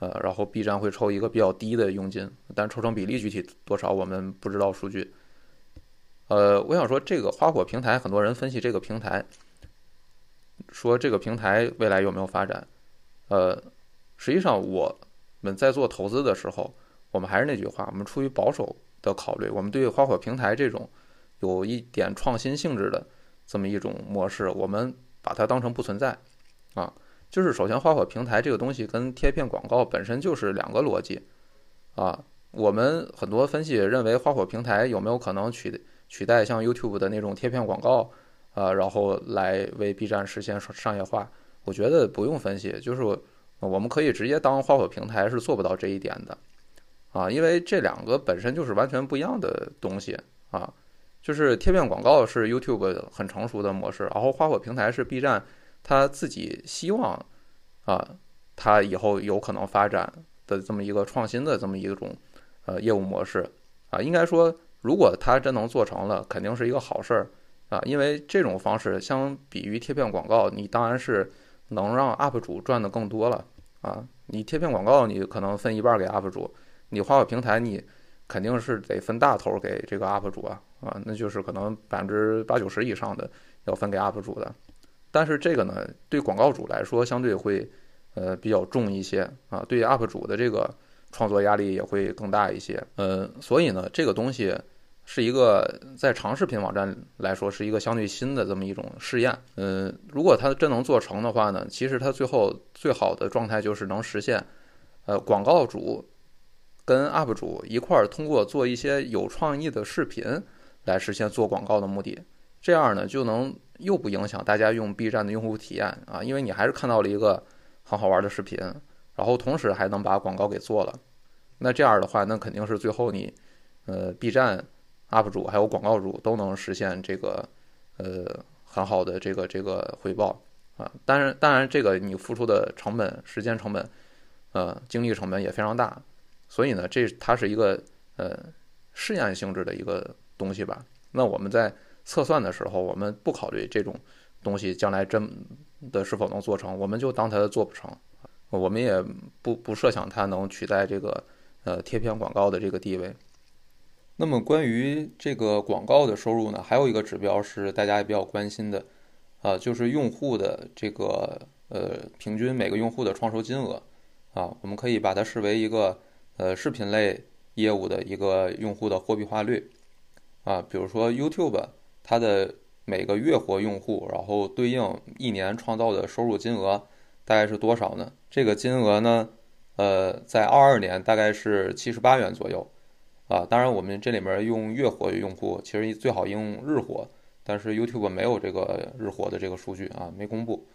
呃，然后 B 站会抽一个比较低的佣金，但抽成比例具体多少我们不知道数据。呃，我想说这个花火平台，很多人分析这个平台，说这个平台未来有没有发展？呃，实际上我们在做投资的时候，我们还是那句话，我们出于保守的考虑，我们对花火平台这种有一点创新性质的这么一种模式，我们把它当成不存在啊。就是首先，花火平台这个东西跟贴片广告本身就是两个逻辑，啊，我们很多分析认为花火平台有没有可能取取代像 YouTube 的那种贴片广告，啊，然后来为 B 站实现商业化？我觉得不用分析，就是我们可以直接当花火平台是做不到这一点的，啊，因为这两个本身就是完全不一样的东西啊，就是贴片广告是 YouTube 很成熟的模式，然后花火平台是 B 站。他自己希望，啊，他以后有可能发展的这么一个创新的这么一种呃业务模式啊，应该说，如果他真能做成了，肯定是一个好事儿啊，因为这种方式相比于贴片广告，你当然是能让 UP 主赚的更多了啊。你贴片广告，你可能分一半给 UP 主，你花火平台，你肯定是得分大头给这个 UP 主啊啊，那就是可能百分之八九十以上的要分给 UP 主的。但是这个呢，对广告主来说相对会，呃，比较重一些啊，对 UP 主的这个创作压力也会更大一些，呃，所以呢，这个东西是一个在长视频网站来说是一个相对新的这么一种试验，嗯，如果它真能做成的话呢，其实它最后最好的状态就是能实现，呃，广告主跟 UP 主一块儿通过做一些有创意的视频来实现做广告的目的，这样呢就能。又不影响大家用 B 站的用户体验啊，因为你还是看到了一个很好玩的视频，然后同时还能把广告给做了。那这样的话，那肯定是最后你，呃，B 站 UP 主还有广告主都能实现这个，呃，很好的这个这个回报啊。当然，当然这个你付出的成本、时间成本、呃，精力成本也非常大。所以呢，这它是一个呃试验性质的一个东西吧。那我们在。测算的时候，我们不考虑这种东西将来真的是否能做成，我们就当它做不成。我们也不不设想它能取代这个呃贴片广告的这个地位。那么关于这个广告的收入呢，还有一个指标是大家也比较关心的，啊，就是用户的这个呃平均每个用户的创收金额啊，我们可以把它视为一个呃视频类业务的一个用户的货币化率啊，比如说 YouTube。它的每个月活用户，然后对应一年创造的收入金额大概是多少呢？这个金额呢，呃，在二二年大概是七十八元左右，啊，当然我们这里面用月活跃用户，其实最好用日活，但是 YouTube 没有这个日活的这个数据啊，没公布，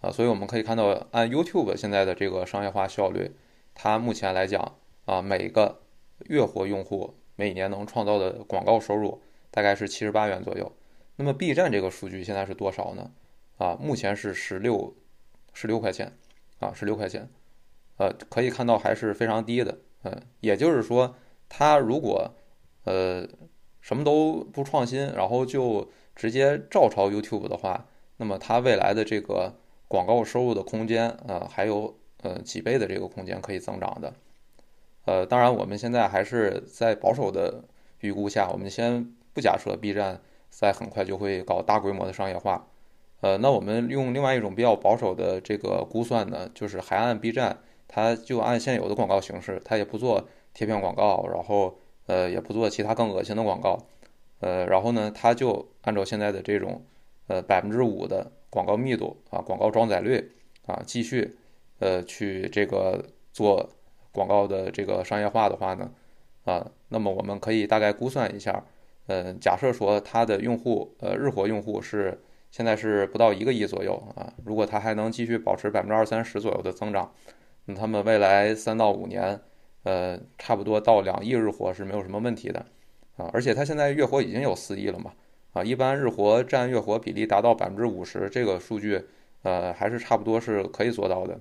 啊，所以我们可以看到，按 YouTube 现在的这个商业化效率，它目前来讲啊，每个月活用户每年能创造的广告收入。大概是七十八元左右，那么 B 站这个数据现在是多少呢？啊，目前是十六，十六块钱，啊，十六块钱，呃，可以看到还是非常低的，嗯，也就是说，它如果呃，什么都不创新，然后就直接照抄 YouTube 的话，那么它未来的这个广告收入的空间啊，还有呃几倍的这个空间可以增长的。呃，当然我们现在还是在保守的预估下，我们先不假设 B 站在很快就会搞大规模的商业化。呃，那我们用另外一种比较保守的这个估算呢，就是还按 B 站，它就按现有的广告形式，它也不做贴片广告，然后呃也不做其他更恶心的广告，呃，然后呢，它就按照现在的这种呃百分之五的广告密度啊，广告装载率啊，继续呃去这个做广告的这个商业化的话呢，啊，那么我们可以大概估算一下，呃，假设说它的用户呃日活用户是。现在是不到一个亿左右啊，如果它还能继续保持百分之二三十左右的增长，那他们未来三到五年，呃，差不多到两亿日活是没有什么问题的啊。而且它现在月活已经有四亿了嘛，啊，一般日活占月活比例达到百分之五十，这个数据呃还是差不多是可以做到的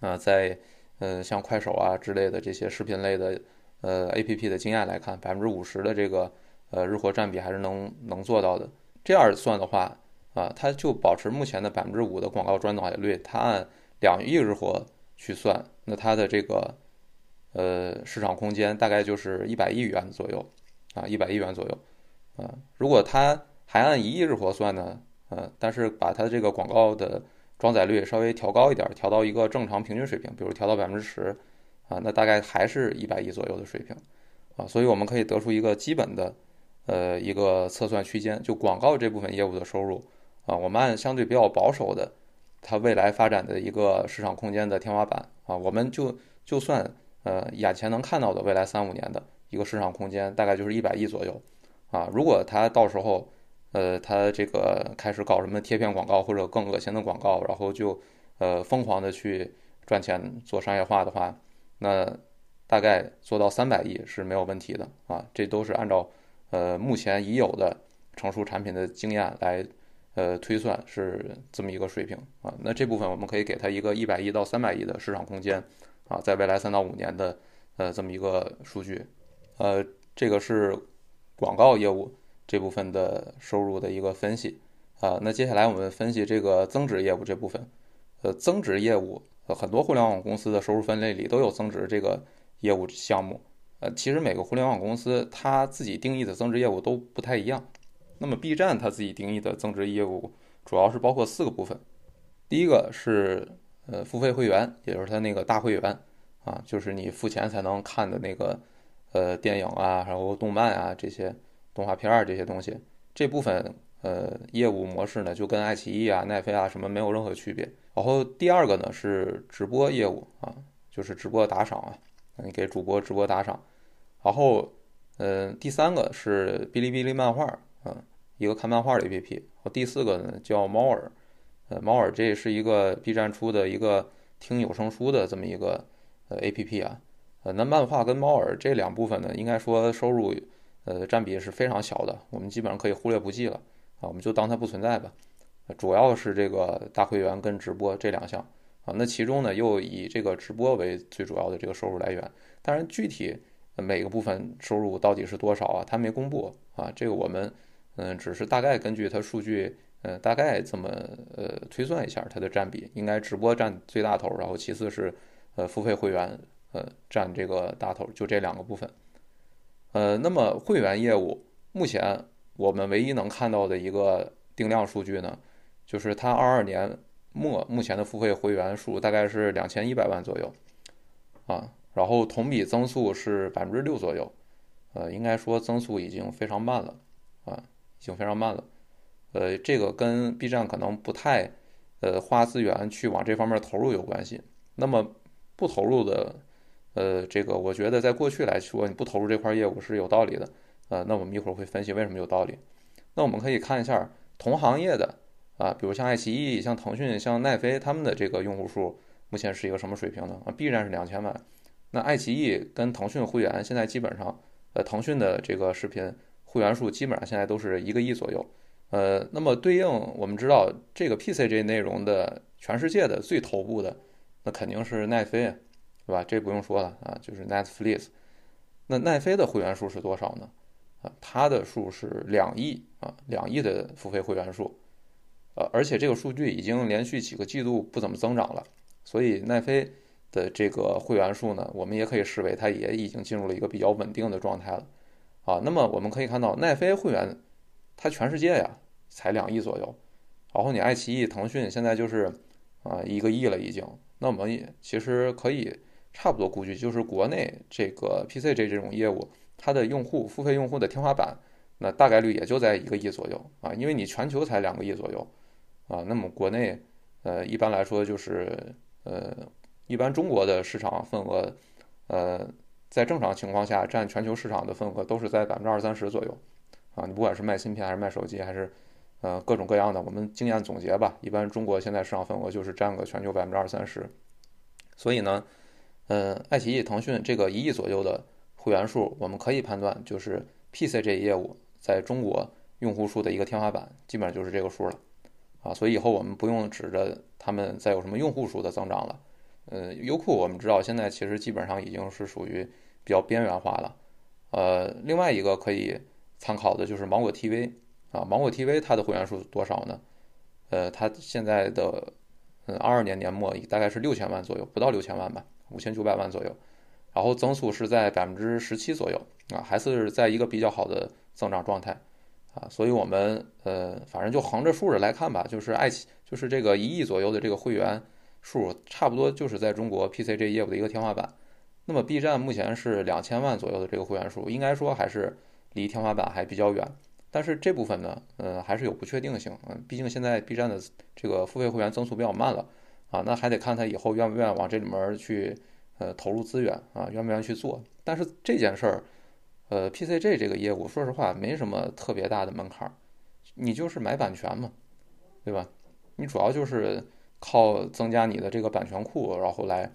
啊。在呃像快手啊之类的这些视频类的呃 APP 的经验来看，百分之五十的这个呃日活占比还是能能做到的。这样算的话。啊，它就保持目前的百分之五的广告转导率，它按两亿日活去算，那它的这个呃市场空间大概就是一百亿元左右啊，一百亿元左右啊。如果它还按一亿日活算呢，呃，但是把它这个广告的装载率稍微调高一点，调到一个正常平均水平，比如调到百分之十啊，那大概还是一百亿左右的水平啊。所以我们可以得出一个基本的呃一个测算区间，就广告这部分业务的收入。啊，我们按相对比较保守的，它未来发展的一个市场空间的天花板啊，我们就就算呃眼前能看到的未来三五年的一个市场空间，大概就是一百亿左右啊。如果它到时候呃它这个开始搞什么贴片广告或者更恶心的广告，然后就呃疯狂的去赚钱做商业化的话，那大概做到三百亿是没有问题的啊。这都是按照呃目前已有的成熟产品的经验来。呃，推算是这么一个水平啊，那这部分我们可以给它一个一百亿到三百亿的市场空间啊，在未来三到五年的呃这么一个数据，呃，这个是广告业务这部分的收入的一个分析啊。那接下来我们分析这个增值业务这部分，呃，增值业务呃很多互联网公司的收入分类里都有增值这个业务项目，呃，其实每个互联网公司它自己定义的增值业务都不太一样。那么 B 站它自己定义的增值业务主要是包括四个部分，第一个是呃付费会员，也就是他那个大会员啊，就是你付钱才能看的那个呃电影啊，然后动漫啊这些动画片儿这些东西，这部分呃业务模式呢就跟爱奇艺啊、奈飞啊什么没有任何区别。然后第二个呢是直播业务啊，就是直播打赏啊，你给主播直播打赏。然后嗯第三个是哔哩哔哩漫画。嗯，一个看漫画的 APP。第四个呢叫猫耳，呃，猫耳这是一个 B 站出的一个听有声书的这么一个呃 APP 啊。呃，那漫画跟猫耳这两部分呢，应该说收入呃占比是非常小的，我们基本上可以忽略不计了啊，我们就当它不存在吧。主要是这个大会员跟直播这两项啊，那其中呢又以这个直播为最主要的这个收入来源，当然具体每个部分收入到底是多少啊，它没公布啊，这个我们。嗯，只是大概根据它数据，呃，大概这么呃推算一下它的占比，应该直播占最大头，然后其次是呃付费会员，呃占这个大头，就这两个部分。呃，那么会员业务目前我们唯一能看到的一个定量数据呢，就是它二二年末目前的付费会员数大概是两千一百万左右，啊，然后同比增速是百分之六左右，呃，应该说增速已经非常慢了，啊。已经非常慢了，呃，这个跟 B 站可能不太，呃，花资源去往这方面投入有关系。那么不投入的，呃，这个我觉得在过去来说，你不投入这块业务是有道理的，呃，那我们一会儿会分析为什么有道理。那我们可以看一下同行业的啊，比如像爱奇艺、像腾讯、像奈飞他们的这个用户数目前是一个什么水平呢？啊，B 站是两千万，那爱奇艺跟腾讯会员现在基本上，呃，腾讯的这个视频。会员数基本上现在都是一个亿左右，呃，那么对应我们知道这个 PCG 内容的全世界的最头部的，那肯定是奈飞，对吧？这不用说了啊，就是 Netflix。那奈飞的会员数是多少呢？啊，它的数是两亿啊，两亿的付费会员数，呃，而且这个数据已经连续几个季度不怎么增长了，所以奈飞的这个会员数呢，我们也可以视为它也已经进入了一个比较稳定的状态了，啊，那么我们可以看到奈飞会员，它全世界呀才两亿左右，然后你爱奇艺、腾讯现在就是啊一个亿了已经，那我们也其实可以差不多估计，就是国内这个 PCG 这种业务。它的用户付费用户的天花板，那大概率也就在一个亿左右啊，因为你全球才两个亿左右啊。那么国内，呃，一般来说就是呃，一般中国的市场份额，呃，在正常情况下占全球市场的份额都是在百分之二三十左右啊。你不管是卖芯片还是卖手机，还是呃各种各样的，我们经验总结吧，一般中国现在市场份额就是占个全球百分之二三十。所以呢，嗯，爱奇艺、腾讯这个一亿左右的。会员数，我们可以判断，就是 PC 这一业务在中国用户数的一个天花板，基本上就是这个数了，啊，所以以后我们不用指着他们再有什么用户数的增长了。呃，优酷我们知道现在其实基本上已经是属于比较边缘化了。呃，另外一个可以参考的就是芒果 TV 啊，芒果 TV 它的会员数多少呢？呃，它现在的嗯二二年年末大概是六千万左右，不到六千万吧，五千九百万左右。然后增速是在百分之十七左右啊，还是在一个比较好的增长状态啊，所以我们呃，反正就横着竖着来看吧，就是爱奇就是这个一亿左右的这个会员数，差不多就是在中国 PCG 业务的一个天花板。那么 B 站目前是两千万左右的这个会员数，应该说还是离天花板还比较远。但是这部分呢，呃，还是有不确定性，嗯，毕竟现在 B 站的这个付费会员增速比较慢了啊，那还得看他以后愿不愿意往这里面去。呃，投入资源啊，愿不愿意去做？但是这件事儿，呃，PCG 这个业务，说实话没什么特别大的门槛儿，你就是买版权嘛，对吧？你主要就是靠增加你的这个版权库，然后来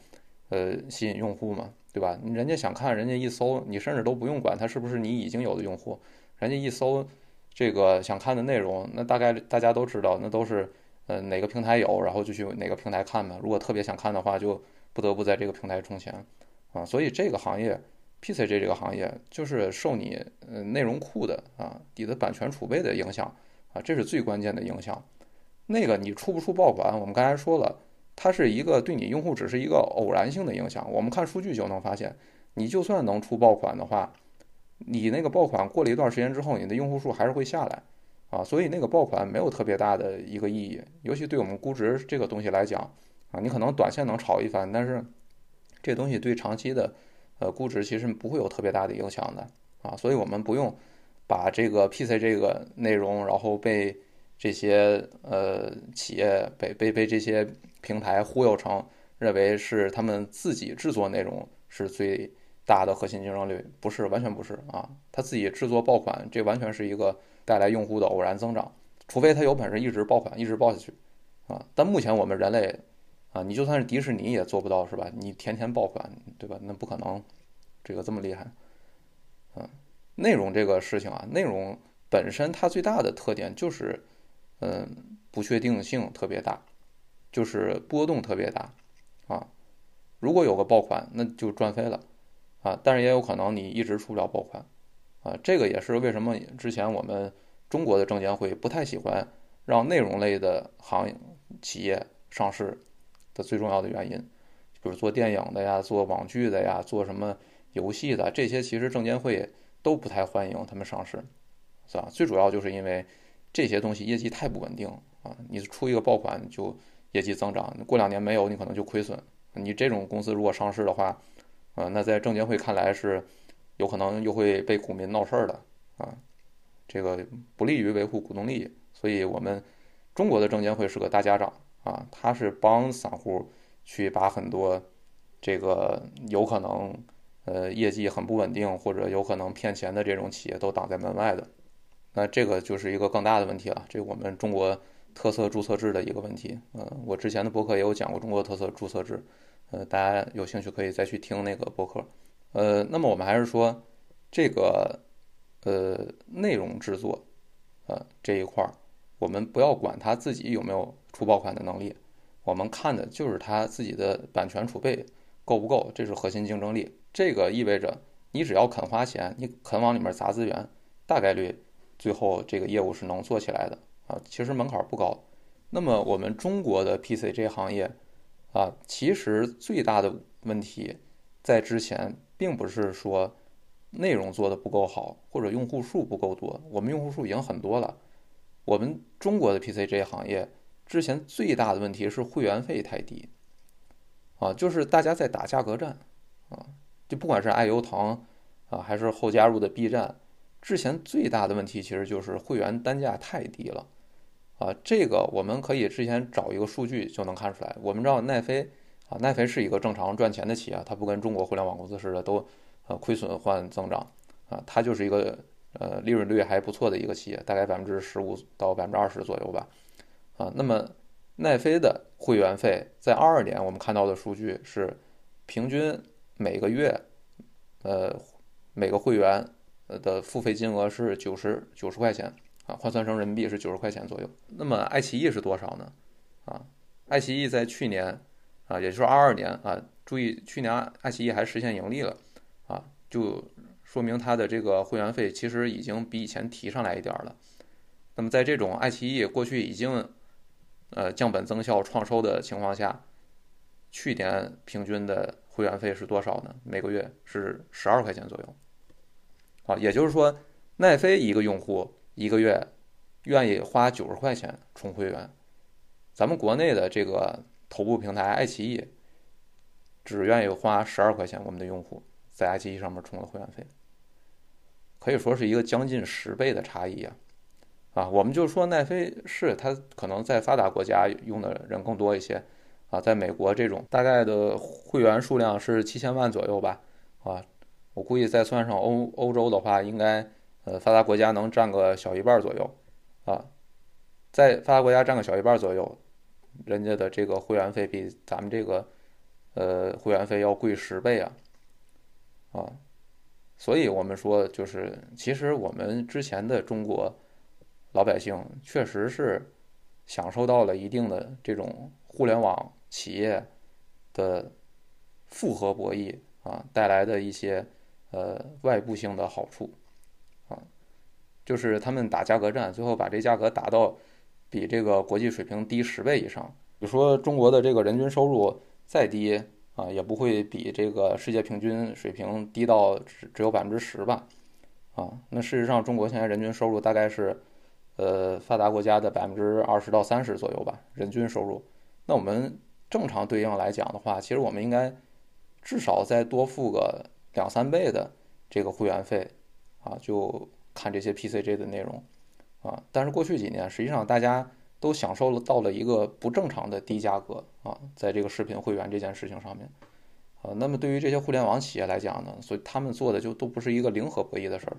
呃吸引用户嘛，对吧？人家想看，人家一搜，你甚至都不用管他是不是你已经有的用户，人家一搜这个想看的内容，那大概大家都知道，那都是呃哪个平台有，然后就去哪个平台看嘛。如果特别想看的话，就。不得不在这个平台充钱，啊，所以这个行业，PCG 这个行业就是受你呃内容库的啊，你的版权储备的影响啊，这是最关键的影响。那个你出不出爆款，我们刚才说了，它是一个对你用户只是一个偶然性的影响。我们看数据就能发现，你就算能出爆款的话，你那个爆款过了一段时间之后，你的用户数还是会下来啊，所以那个爆款没有特别大的一个意义，尤其对我们估值这个东西来讲。啊，你可能短线能炒一番，但是这东西对长期的呃估值其实不会有特别大的影响的啊，所以我们不用把这个 PC 这个内容，然后被这些呃企业被被被这些平台忽悠成认为是他们自己制作内容是最大的核心竞争力，不是，完全不是啊，他自己制作爆款，这完全是一个带来用户的偶然增长，除非他有本事一直爆款一直爆下去啊，但目前我们人类。啊，你就算是迪士尼也做不到，是吧？你天天爆款，对吧？那不可能，这个这么厉害。嗯，内容这个事情啊，内容本身它最大的特点就是，嗯，不确定性特别大，就是波动特别大。啊，如果有个爆款，那就赚飞了。啊，但是也有可能你一直出不了爆款。啊，这个也是为什么之前我们中国的证监会不太喜欢让内容类的行业企业上市的。最重要的原因，比如做电影的呀，做网剧的呀，做什么游戏的，这些其实证监会都不太欢迎他们上市，是吧？最主要就是因为这些东西业绩太不稳定啊！你出一个爆款就业绩增长，过两年没有，你可能就亏损。你这种公司如果上市的话，啊，那在证监会看来是有可能又会被股民闹事儿的啊，这个不利于维护股东利益。所以我们中国的证监会是个大家长。啊，他是帮散户去把很多这个有可能呃业绩很不稳定或者有可能骗钱的这种企业都挡在门外的，那这个就是一个更大的问题了。这我们中国特色注册制的一个问题。嗯，我之前的博客也有讲过中国特色注册制，呃，大家有兴趣可以再去听那个博客。呃，那么我们还是说这个呃内容制作呃这一块儿。我们不要管他自己有没有出爆款的能力，我们看的就是他自己的版权储备够不够，这是核心竞争力。这个意味着你只要肯花钱，你肯往里面砸资源，大概率最后这个业务是能做起来的啊。其实门槛不高。那么我们中国的 PCG 行业啊，其实最大的问题在之前，并不是说内容做的不够好，或者用户数不够多。我们用户数已经很多了。我们中国的 PCG 行业之前最大的问题是会员费太低啊，就是大家在打价格战啊。就不管是爱优腾啊，还是后加入的 B 站，之前最大的问题其实就是会员单价太低了啊。这个我们可以之前找一个数据就能看出来。我们知道奈飞啊，奈飞是一个正常赚钱的企业，它不跟中国互联网公司似的都呃亏损换增长啊，它就是一个呃利润率还不错的一个企业，大概百分之十五到百分之二十左右吧啊。那么奈飞的会员费在二二年我们看到的数据是平均。每个月，呃，每个会员呃的付费金额是九十九十块钱啊，换算成人民币是九十块钱左右。那么爱奇艺是多少呢？啊，爱奇艺在去年啊，也就是二二年啊，注意去年爱奇艺还实现盈利了啊，就说明它的这个会员费其实已经比以前提上来一点了。那么在这种爱奇艺过去已经呃降本增效创收的情况下，去年平均的。会员费是多少呢？每个月是十二块钱左右，啊，也就是说，奈飞一个用户一个月愿意花九十块钱充会员，咱们国内的这个头部平台爱奇艺只愿意花十二块钱，我们的用户在爱奇艺上面充的会员费，可以说是一个将近十倍的差异啊！啊，我们就说奈飞是它可能在发达国家用的人更多一些。啊，在美国这种大概的会员数量是七千万左右吧，啊，我估计再算上欧欧洲的话，应该呃发达国家能占个小一半左右，啊，在发达国家占个小一半左右，人家的这个会员费比咱们这个呃会员费要贵十倍啊，啊，所以我们说就是其实我们之前的中国老百姓确实是享受到了一定的这种互联网。企业的复合博弈啊，带来的一些呃外部性的好处，就是他们打价格战，最后把这价格打到比这个国际水平低十倍以上。比如说中国的这个人均收入再低啊，也不会比这个世界平均水平低到只只有百分之十吧啊。那事实上，中国现在人均收入大概是呃发达国家的百分之二十到三十左右吧，人均收入。那我们正常对应来讲的话，其实我们应该至少再多付个两三倍的这个会员费啊，就看这些 PCG 的内容啊。但是过去几年，实际上大家都享受了到了一个不正常的低价格啊，在这个视频会员这件事情上面啊。那么对于这些互联网企业来讲呢，所以他们做的就都不是一个零和博弈的事儿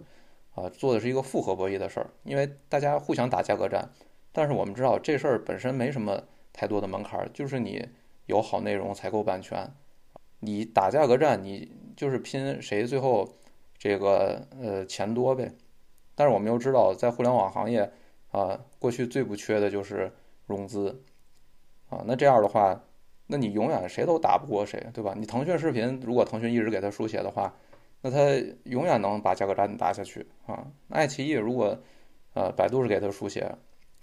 啊，做的是一个复合博弈的事儿，因为大家互相打价格战。但是我们知道这事儿本身没什么太多的门槛，就是你。有好内容，采购版权，你打价格战，你就是拼谁最后这个呃钱多呗。但是我们又知道，在互联网行业啊，过去最不缺的就是融资啊。那这样的话，那你永远谁都打不过谁，对吧？你腾讯视频，如果腾讯一直给他书写的话，那他永远能把价格战打下去啊。爱奇艺如果呃百度是给他书写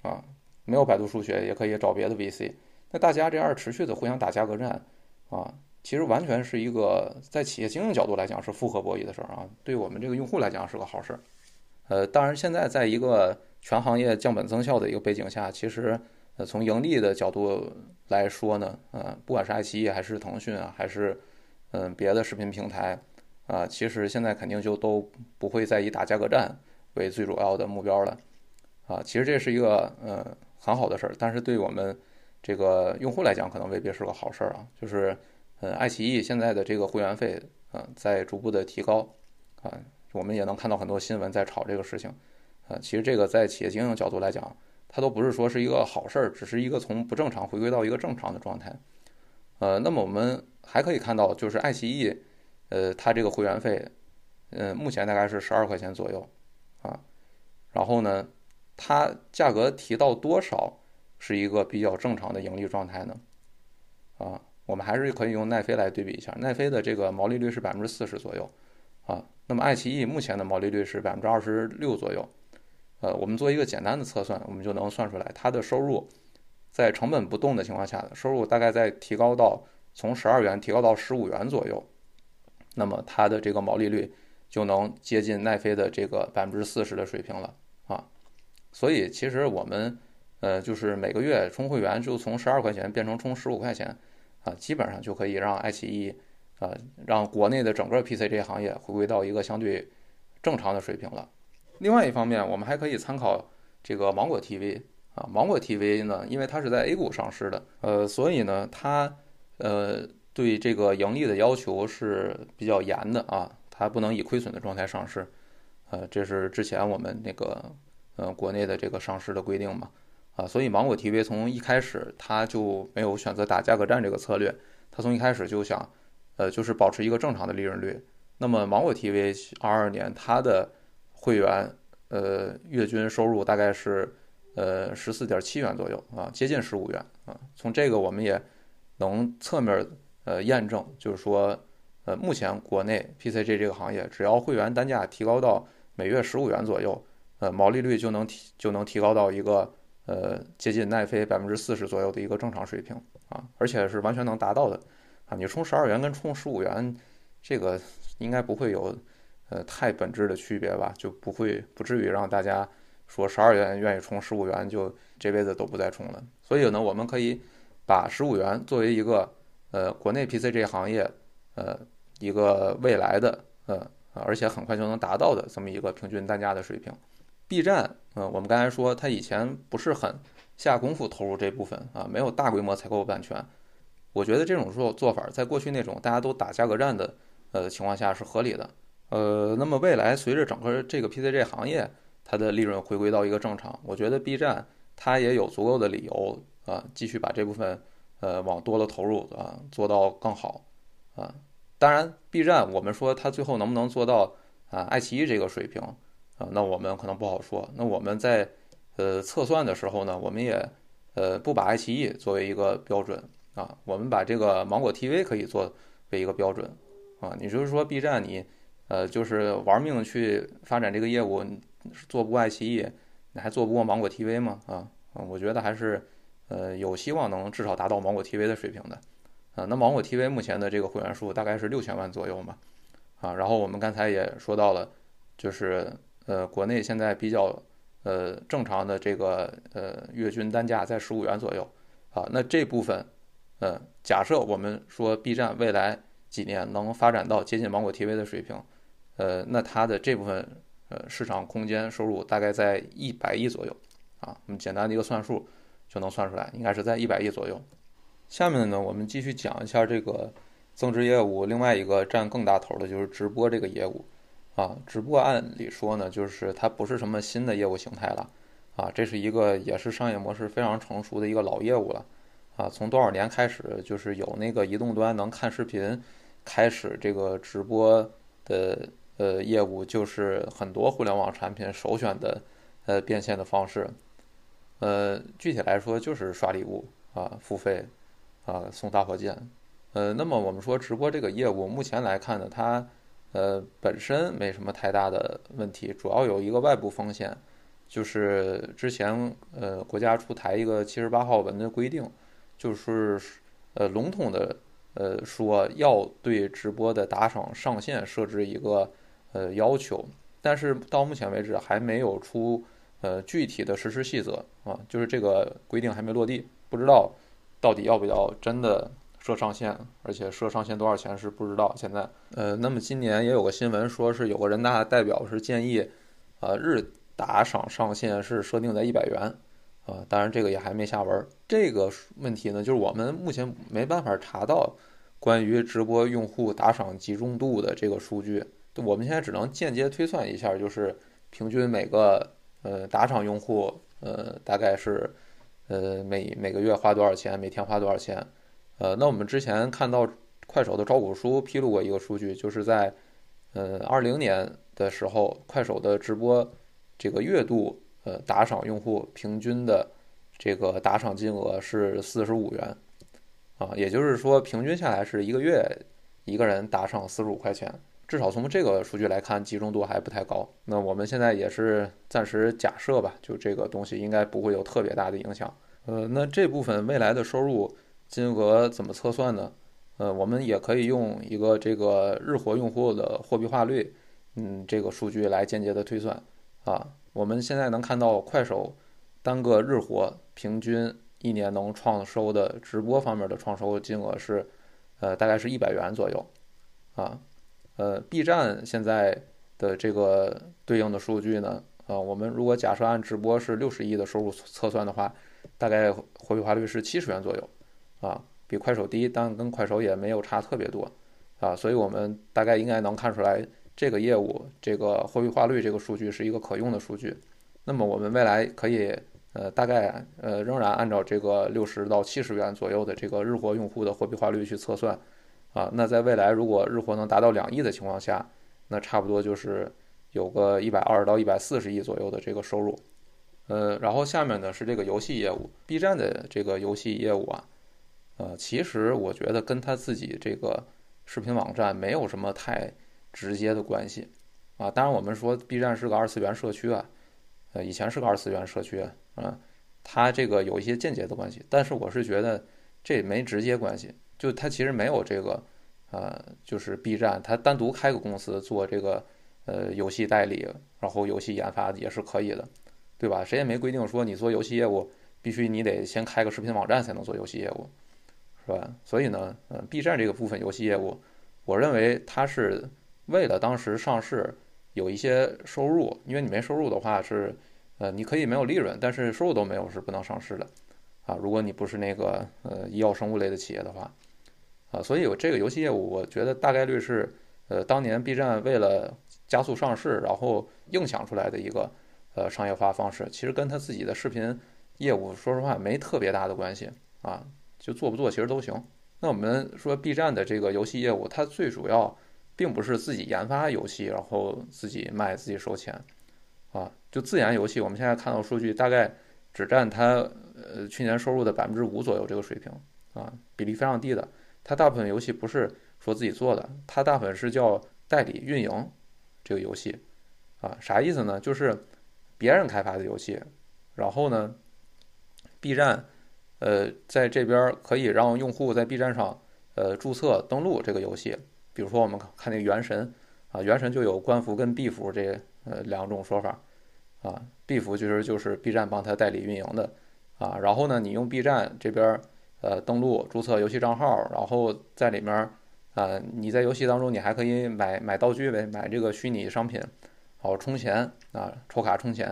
啊，没有百度书写也可以找别的 VC。那大家这样持续的互相打价格战，啊，其实完全是一个在企业经营角度来讲是复合博弈的事儿啊，对我们这个用户来讲是个好事儿。呃，当然现在在一个全行业降本增效的一个背景下，其实呃从盈利的角度来说呢，呃，不管是爱奇艺还是腾讯啊，还是嗯别的视频平台啊，其实现在肯定就都不会再以打价格战为最主要的目标了，啊，其实这是一个呃很好的事儿，但是对我们。这个用户来讲，可能未必是个好事儿啊。就是，呃，爱奇艺现在的这个会员费，啊，在逐步的提高，啊，我们也能看到很多新闻在炒这个事情，啊，其实这个在企业经营角度来讲，它都不是说是一个好事儿，只是一个从不正常回归到一个正常的状态。呃，那么我们还可以看到，就是爱奇艺，呃，它这个会员费，嗯，目前大概是十二块钱左右，啊，然后呢，它价格提到多少？是一个比较正常的盈利状态呢，啊，我们还是可以用奈飞来对比一下，奈飞的这个毛利率是百分之四十左右，啊，那么爱奇艺目前的毛利率是百分之二十六左右。呃，我们做一个简单的测算，我们就能算出来，它的收入在成本不动的情况下，收入大概在提高到从十二元提高到十五元左右，那么它的这个毛利率就能接近奈飞的这个百分之四十的水平了啊。所以其实我们呃就是每个月充会员就从十二块钱变成充十五块钱啊，基本上就可以让爱奇艺啊让国内的整个 PC 这个行业回归到一个相对正常的水平了。另外一方面，我们还可以参考这个芒果 TV 啊，芒果 TV 呢，因为它是在 A 股上市的，呃，所以呢，它呃对这个盈利的要求是比较严的啊，它不能以亏损的状态上市，呃，这是之前我们那个呃国内的这个上市的规定嘛，啊，所以芒果 TV 从一开始它就没有选择打价格战这个策略，它从一开始就想，呃，就是保持一个正常的利润率。那么芒果 TV 二二年它的会员呃月均收入大概是呃十四点七元左右啊，接近十五元啊。从这个我们也能侧面呃验证，就是说呃目前国内 PCG 这个行业，只要会员单价提高到每月十五元左右，呃毛利率就能提就能提高到一个呃接近奈飞百分之四十左右的一个正常水平啊，而且是完全能达到的啊。你充十二元跟充十五元，这个应该不会有。呃，太本质的区别吧，就不会不至于让大家说十二元愿意充十五元就这辈子都不再充了。所以呢，我们可以把十五元作为一个呃国内 PC 这行业呃一个未来的呃而且很快就能达到的这么一个平均单价的水平。B 站，呃，我们刚才说它以前不是很下功夫投入这部分啊，没有大规模采购版权。我觉得这种做做法，在过去那种大家都打价格战的呃情况下是合理的。呃，那么未来随着整个这个 PCG 行业它的利润回归到一个正常，我觉得 B 站它也有足够的理由啊，继续把这部分呃往多了投入啊，做到更好啊。当然，B 站我们说它最后能不能做到啊爱奇艺这个水平啊，那我们可能不好说。那我们在呃测算的时候呢，我们也呃不把爱奇艺作为一个标准啊，我们把这个芒果 TV 可以作为一个标准啊。你就是说 B 站你。呃，就是玩命去发展这个业务，做不过爱奇艺，你还做不过芒果 TV 吗？啊，我觉得还是，呃，有希望能至少达到芒果 TV 的水平的。啊，那芒果 TV 目前的这个会员数大概是六千万左右嘛。啊，然后我们刚才也说到了，就是呃，国内现在比较呃正常的这个呃月均单价在十五元左右。啊，那这部分，呃，假设我们说 B 站未来几年能发展到接近芒果 TV 的水平。呃，那它的这部分呃市场空间收入大概在一百亿左右，啊，我们简单的一个算术就能算出来，应该是在一百亿左右。下面呢，我们继续讲一下这个增值业务，另外一个占更大头的就是直播这个业务，啊，直播按理说呢，就是它不是什么新的业务形态了，啊，这是一个也是商业模式非常成熟的一个老业务了，啊，从多少年开始就是有那个移动端能看视频，开始这个直播的。呃，业务就是很多互联网产品首选的呃变现的方式，呃，具体来说就是刷礼物啊，付费啊，送大火箭，呃，那么我们说直播这个业务，目前来看呢，它呃本身没什么太大的问题，主要有一个外部风险，就是之前呃国家出台一个七十八号文的规定，就是呃笼统的呃说要对直播的打赏上限设置一个。呃，要求，但是到目前为止还没有出呃具体的实施细则啊，就是这个规定还没落地，不知道到底要不要真的设上限，而且设上限多少钱是不知道。现在，呃，那么今年也有个新闻说是有个人大代表是建议，呃，日打赏上限是设定在一百元，啊，当然这个也还没下文。这个问题呢，就是我们目前没办法查到关于直播用户打赏集中度的这个数据。我们现在只能间接推算一下，就是平均每个呃打赏用户呃大概是呃每每个月花多少钱，每天花多少钱。呃，那我们之前看到快手的招股书披露过一个数据，就是在呃二零年的时候，快手的直播这个月度呃打赏用户平均的这个打赏金额是四十五元啊，也就是说平均下来是一个月一个人打赏四十五块钱。至少从这个数据来看，集中度还不太高。那我们现在也是暂时假设吧，就这个东西应该不会有特别大的影响。呃，那这部分未来的收入金额怎么测算呢？呃，我们也可以用一个这个日活用户的货币化率，嗯，这个数据来间接的推算。啊，我们现在能看到快手单个日活平均一年能创收的直播方面的创收金额是，呃，大概是一百元左右。啊。呃，B 站现在的这个对应的数据呢，啊，我们如果假设按直播是六十亿的收入测算的话，大概货币化率是七十元左右，啊，比快手低，但跟快手也没有差特别多，啊，所以我们大概应该能看出来，这个业务这个货币化率这个数据是一个可用的数据。那么我们未来可以，呃，大概呃仍然按照这个六十到七十元左右的这个日活用户的货币化率去测算。啊，那在未来，如果日活能达到两亿的情况下，那差不多就是有个一百二到一百四十亿左右的这个收入。呃，然后下面呢是这个游戏业务，B 站的这个游戏业务啊，呃，其实我觉得跟他自己这个视频网站没有什么太直接的关系啊。当然，我们说 B 站是个二次元社区啊，呃，以前是个二次元社区啊，它这个有一些间接的关系，但是我是觉得这没直接关系。就它其实没有这个，呃，就是 B 站，它单独开个公司做这个，呃，游戏代理，然后游戏研发也是可以的，对吧？谁也没规定说你做游戏业务必须你得先开个视频网站才能做游戏业务，是吧？所以呢，呃，B 站这个部分游戏业务，我认为它是为了当时上市有一些收入，因为你没收入的话是，呃，你可以没有利润，但是收入都没有是不能上市的，啊，如果你不是那个呃医药生物类的企业的话。啊，所以有这个游戏业务，我觉得大概率是，呃，当年 B 站为了加速上市，然后硬想出来的一个，呃，商业化方式。其实跟他自己的视频业务，说实话没特别大的关系啊，就做不做其实都行。那我们说 B 站的这个游戏业务，它最主要并不是自己研发游戏，然后自己卖自己收钱，啊，就自研游戏，我们现在看到数据大概只占它呃去年收入的百分之五左右这个水平，啊，比例非常低的。它大部分游戏不是说自己做的，它大部分是叫代理运营这个游戏，啊，啥意思呢？就是别人开发的游戏，然后呢，B 站，呃，在这边可以让用户在 B 站上，呃，注册登录这个游戏。比如说我们看那个《原神》，啊，《原神》就有官服跟 B 服这呃两种说法，啊，B 服其实就是 B 站帮他代理运营的，啊，然后呢，你用 B 站这边。呃，登录注册游戏账号，然后在里面，啊，你在游戏当中你还可以买买道具呗，买这个虚拟商品，然后充钱啊，抽卡充钱，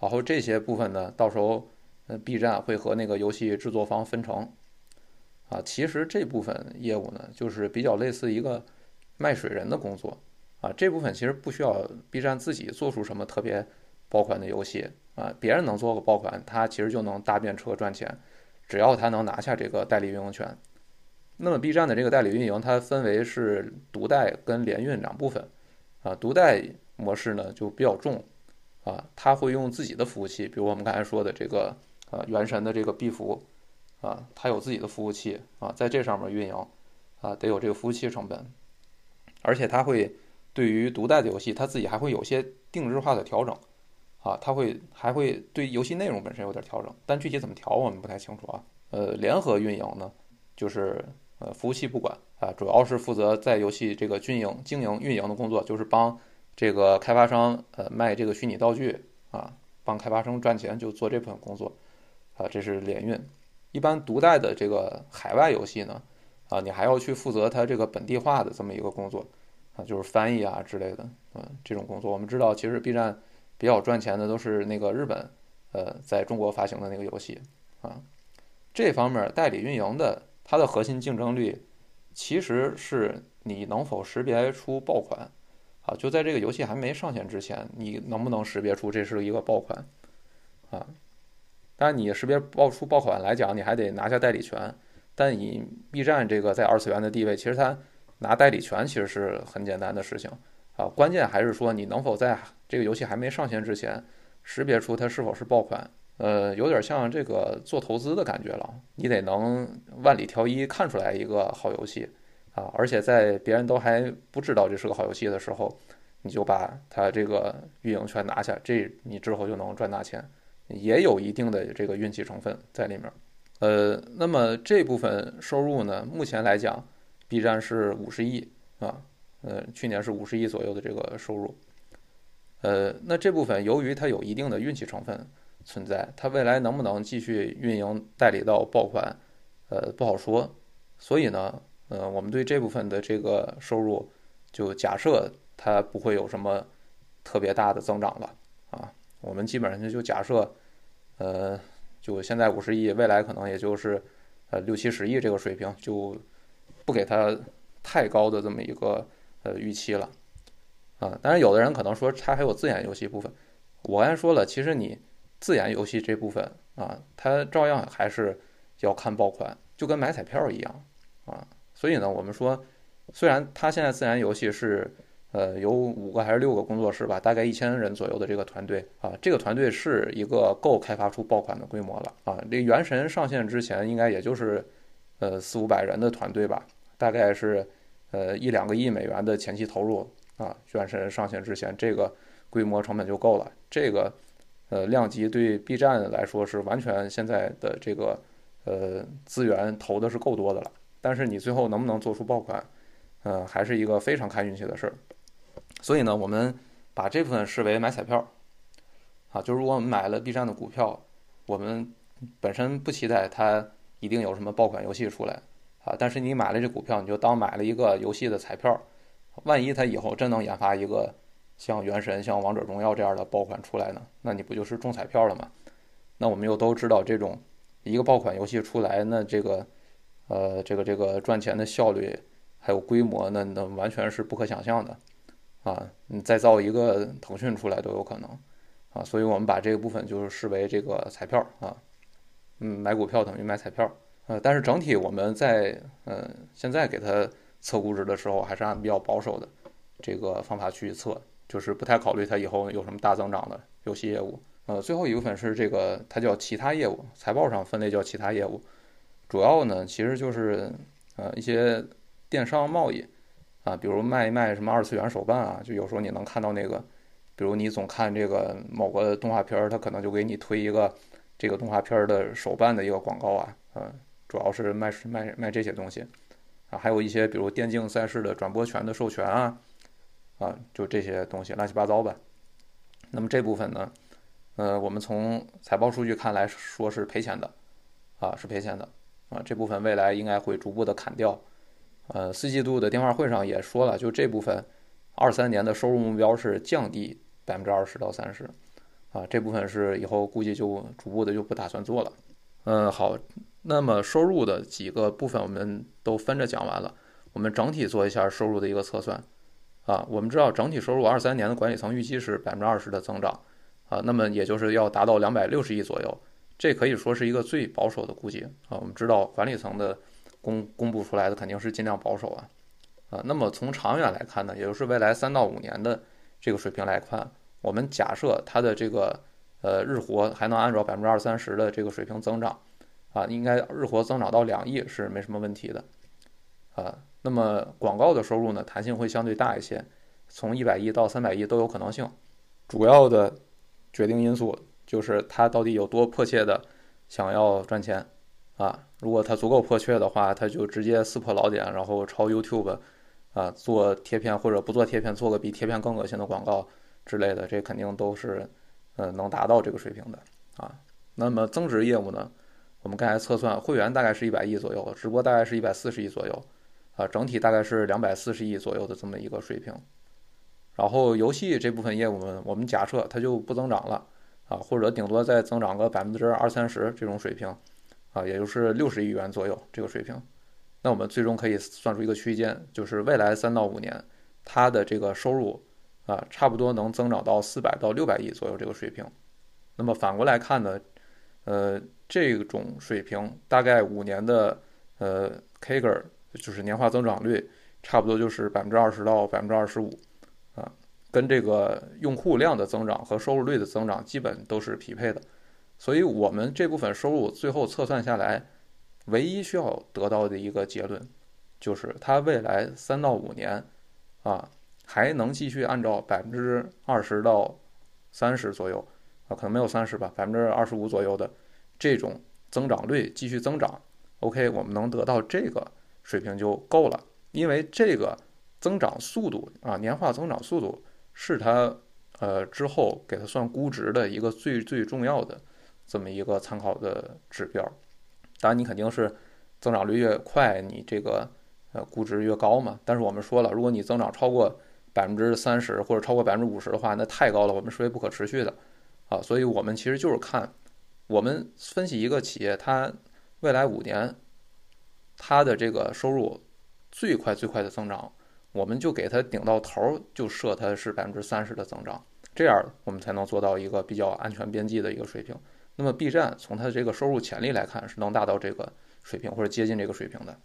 然后这些部分呢，到时候呃 B 站会和那个游戏制作方分成，啊，其实这部分业务呢，就是比较类似一个卖水人的工作，啊，这部分其实不需要 B 站自己做出什么特别爆款的游戏，啊，别人能做个爆款，他其实就能搭便车赚钱。只要他能拿下这个代理运营权，那么 B 站的这个代理运营它分为是独代跟联运两部分，啊，独代模式呢就比较重，啊，他会用自己的服务器，比如我们刚才说的这个啊原神的这个 B 服，啊，它有自己的服务器啊，在这上面运营，啊，得有这个服务器成本，而且它会对于独代的游戏，它自己还会有些定制化的调整。啊，它会还会对游戏内容本身有点调整，但具体怎么调我们不太清楚啊。呃，联合运营呢，就是呃服务器不管啊，主要是负责在游戏这个运营、经营、运营的工作，就是帮这个开发商呃卖这个虚拟道具啊，帮开发商赚钱，就做这部分工作啊。这是联运。一般独代的这个海外游戏呢，啊，你还要去负责它这个本地化的这么一个工作啊，就是翻译啊之类的，嗯，这种工作我们知道，其实 B 站。比较赚钱的都是那个日本，呃，在中国发行的那个游戏啊，这方面代理运营的它的核心竞争力，其实是你能否识别出爆款啊？就在这个游戏还没上线之前，你能不能识别出这是一个爆款啊？当然，你识别爆出爆款来讲，你还得拿下代理权。但以 B 站这个在二次元的地位，其实它拿代理权其实是很简单的事情。啊，关键还是说你能否在这个游戏还没上线之前，识别出它是否是爆款。呃，有点像这个做投资的感觉了，你得能万里挑一看出来一个好游戏，啊，而且在别人都还不知道这是个好游戏的时候，你就把它这个运营权拿下，这你之后就能赚大钱，也有一定的这个运气成分在里面。呃，那么这部分收入呢，目前来讲，B 站是五十亿啊，呃，去年是五十亿左右的这个收入。呃，那这部分由于它有一定的运气成分存在，它未来能不能继续运营代理到爆款，呃，不好说。所以呢，呃，我们对这部分的这个收入，就假设它不会有什么特别大的增长了啊，我们基本上就假设，呃。就现在五十亿，未来可能也就是呃六七十亿这个水平，就不给它太高的这么一个呃预期了啊。当然，有的人可能说它还有自研游戏部分，我刚才说了，其实你自研游戏这部分啊，它照样还是要看爆款，就跟买彩票一样啊。所以呢，我们说，虽然它现在自研游戏是。呃，有五个还是六个工作室吧，大概一千人左右的这个团队啊，这个团队是一个够开发出爆款的规模了啊。这原神上线之前，应该也就是呃四五百人的团队吧，大概是呃一两个亿美元的前期投入啊。原神上线之前，这个规模成本就够了，这个呃量级对 B 站来说是完全现在的这个呃资源投的是够多的了。但是你最后能不能做出爆款，嗯，还是一个非常看运气的事儿。所以呢，我们把这部分视为买彩票，啊，就是如果我们买了 B 站的股票，我们本身不期待它一定有什么爆款游戏出来，啊，但是你买了这股票，你就当买了一个游戏的彩票，万一它以后真能研发一个像《原神》、像《王者荣耀》这样的爆款出来呢，那你不就是中彩票了吗？那我们又都知道，这种一个爆款游戏出来，那这个呃，这个这个赚钱的效率还有规模，那那完全是不可想象的。啊，你再造一个腾讯出来都有可能，啊，所以我们把这个部分就是视为这个彩票啊，嗯，买股票等于买彩票，呃，但是整体我们在呃现在给它测估值的时候，还是按比较保守的这个方法去测，就是不太考虑它以后有什么大增长的游戏业务。呃，最后一部分是这个，它叫其他业务，财报上分类叫其他业务，主要呢其实就是呃一些电商贸易。啊，比如卖一卖什么二次元手办啊，就有时候你能看到那个，比如你总看这个某个动画片儿，它可能就给你推一个这个动画片儿的手办的一个广告啊，嗯，主要是卖卖卖这些东西，啊，还有一些比如电竞赛事的转播权的授权啊，啊，就这些东西乱七八糟吧。那么这部分呢，呃，我们从财报数据看来说是赔钱的，啊，是赔钱的，啊，这部分未来应该会逐步的砍掉。呃，四季度的电话会上也说了，就这部分，二三年的收入目标是降低百分之二十到三十，啊，这部分是以后估计就逐步的就不打算做了。嗯，好，那么收入的几个部分我们都分着讲完了，我们整体做一下收入的一个测算。啊，我们知道整体收入二三年的管理层预期是百分之二十的增长，啊，那么也就是要达到两百六十亿左右，这可以说是一个最保守的估计啊。我们知道管理层的。公公布出来的肯定是尽量保守啊，啊，那么从长远来看呢，也就是未来三到五年的这个水平来看，我们假设它的这个呃日活还能按照百分之二三十的这个水平增长，啊，应该日活增长到两亿是没什么问题的，啊，那么广告的收入呢，弹性会相对大一些，从一百亿到三百亿都有可能性，主要的决定因素就是它到底有多迫切的想要赚钱。啊，如果它足够迫切的话，它就直接撕破老点，然后抄 YouTube，啊，做贴片或者不做贴片，做个比贴片更恶心的广告之类的，这肯定都是，呃，能达到这个水平的啊。那么增值业务呢？我们刚才测算，会员大概是一百亿左右，直播大概是一百四十亿左右，啊，整体大概是两百四十亿左右的这么一个水平。然后游戏这部分业务呢，我们假设它就不增长了，啊，或者顶多再增长个百分之二三十这种水平。啊，也就是六十亿元左右这个水平，那我们最终可以算出一个区间，就是未来三到五年，它的这个收入啊，差不多能增长到四百到六百亿左右这个水平。那么反过来看呢，呃，这种水平大概五年的呃 CAGR 就是年化增长率，差不多就是百分之二十到百分之二十五，啊，跟这个用户量的增长和收入率的增长基本都是匹配的。所以，我们这部分收入最后测算下来，唯一需要得到的一个结论，就是它未来三到五年啊还能继续按照百分之二十到三十左右啊，可能没有三十吧，百分之二十五左右的这种增长率继续增长。OK，我们能得到这个水平就够了，因为这个增长速度啊，年化增长速度是它呃之后给它算估值的一个最最重要的这么一个参考的指标。当然，你肯定是增长率越快，你这个呃估值越高嘛。但是我们说了，如果你增长超过百分之三十或者超过百分之五十的话，那太高了，我们视为不可持续的啊。所以我们其实就是看我们分析一个企业它。未来五年，它的这个收入最快最快的增长，我们就给它顶到头儿，就设它是百分之三十的增长，这样我们才能做到一个比较安全边际的一个水平。那么 B 站从它的这个收入潜力来看，是能达到这个水平或者接近这个水平的。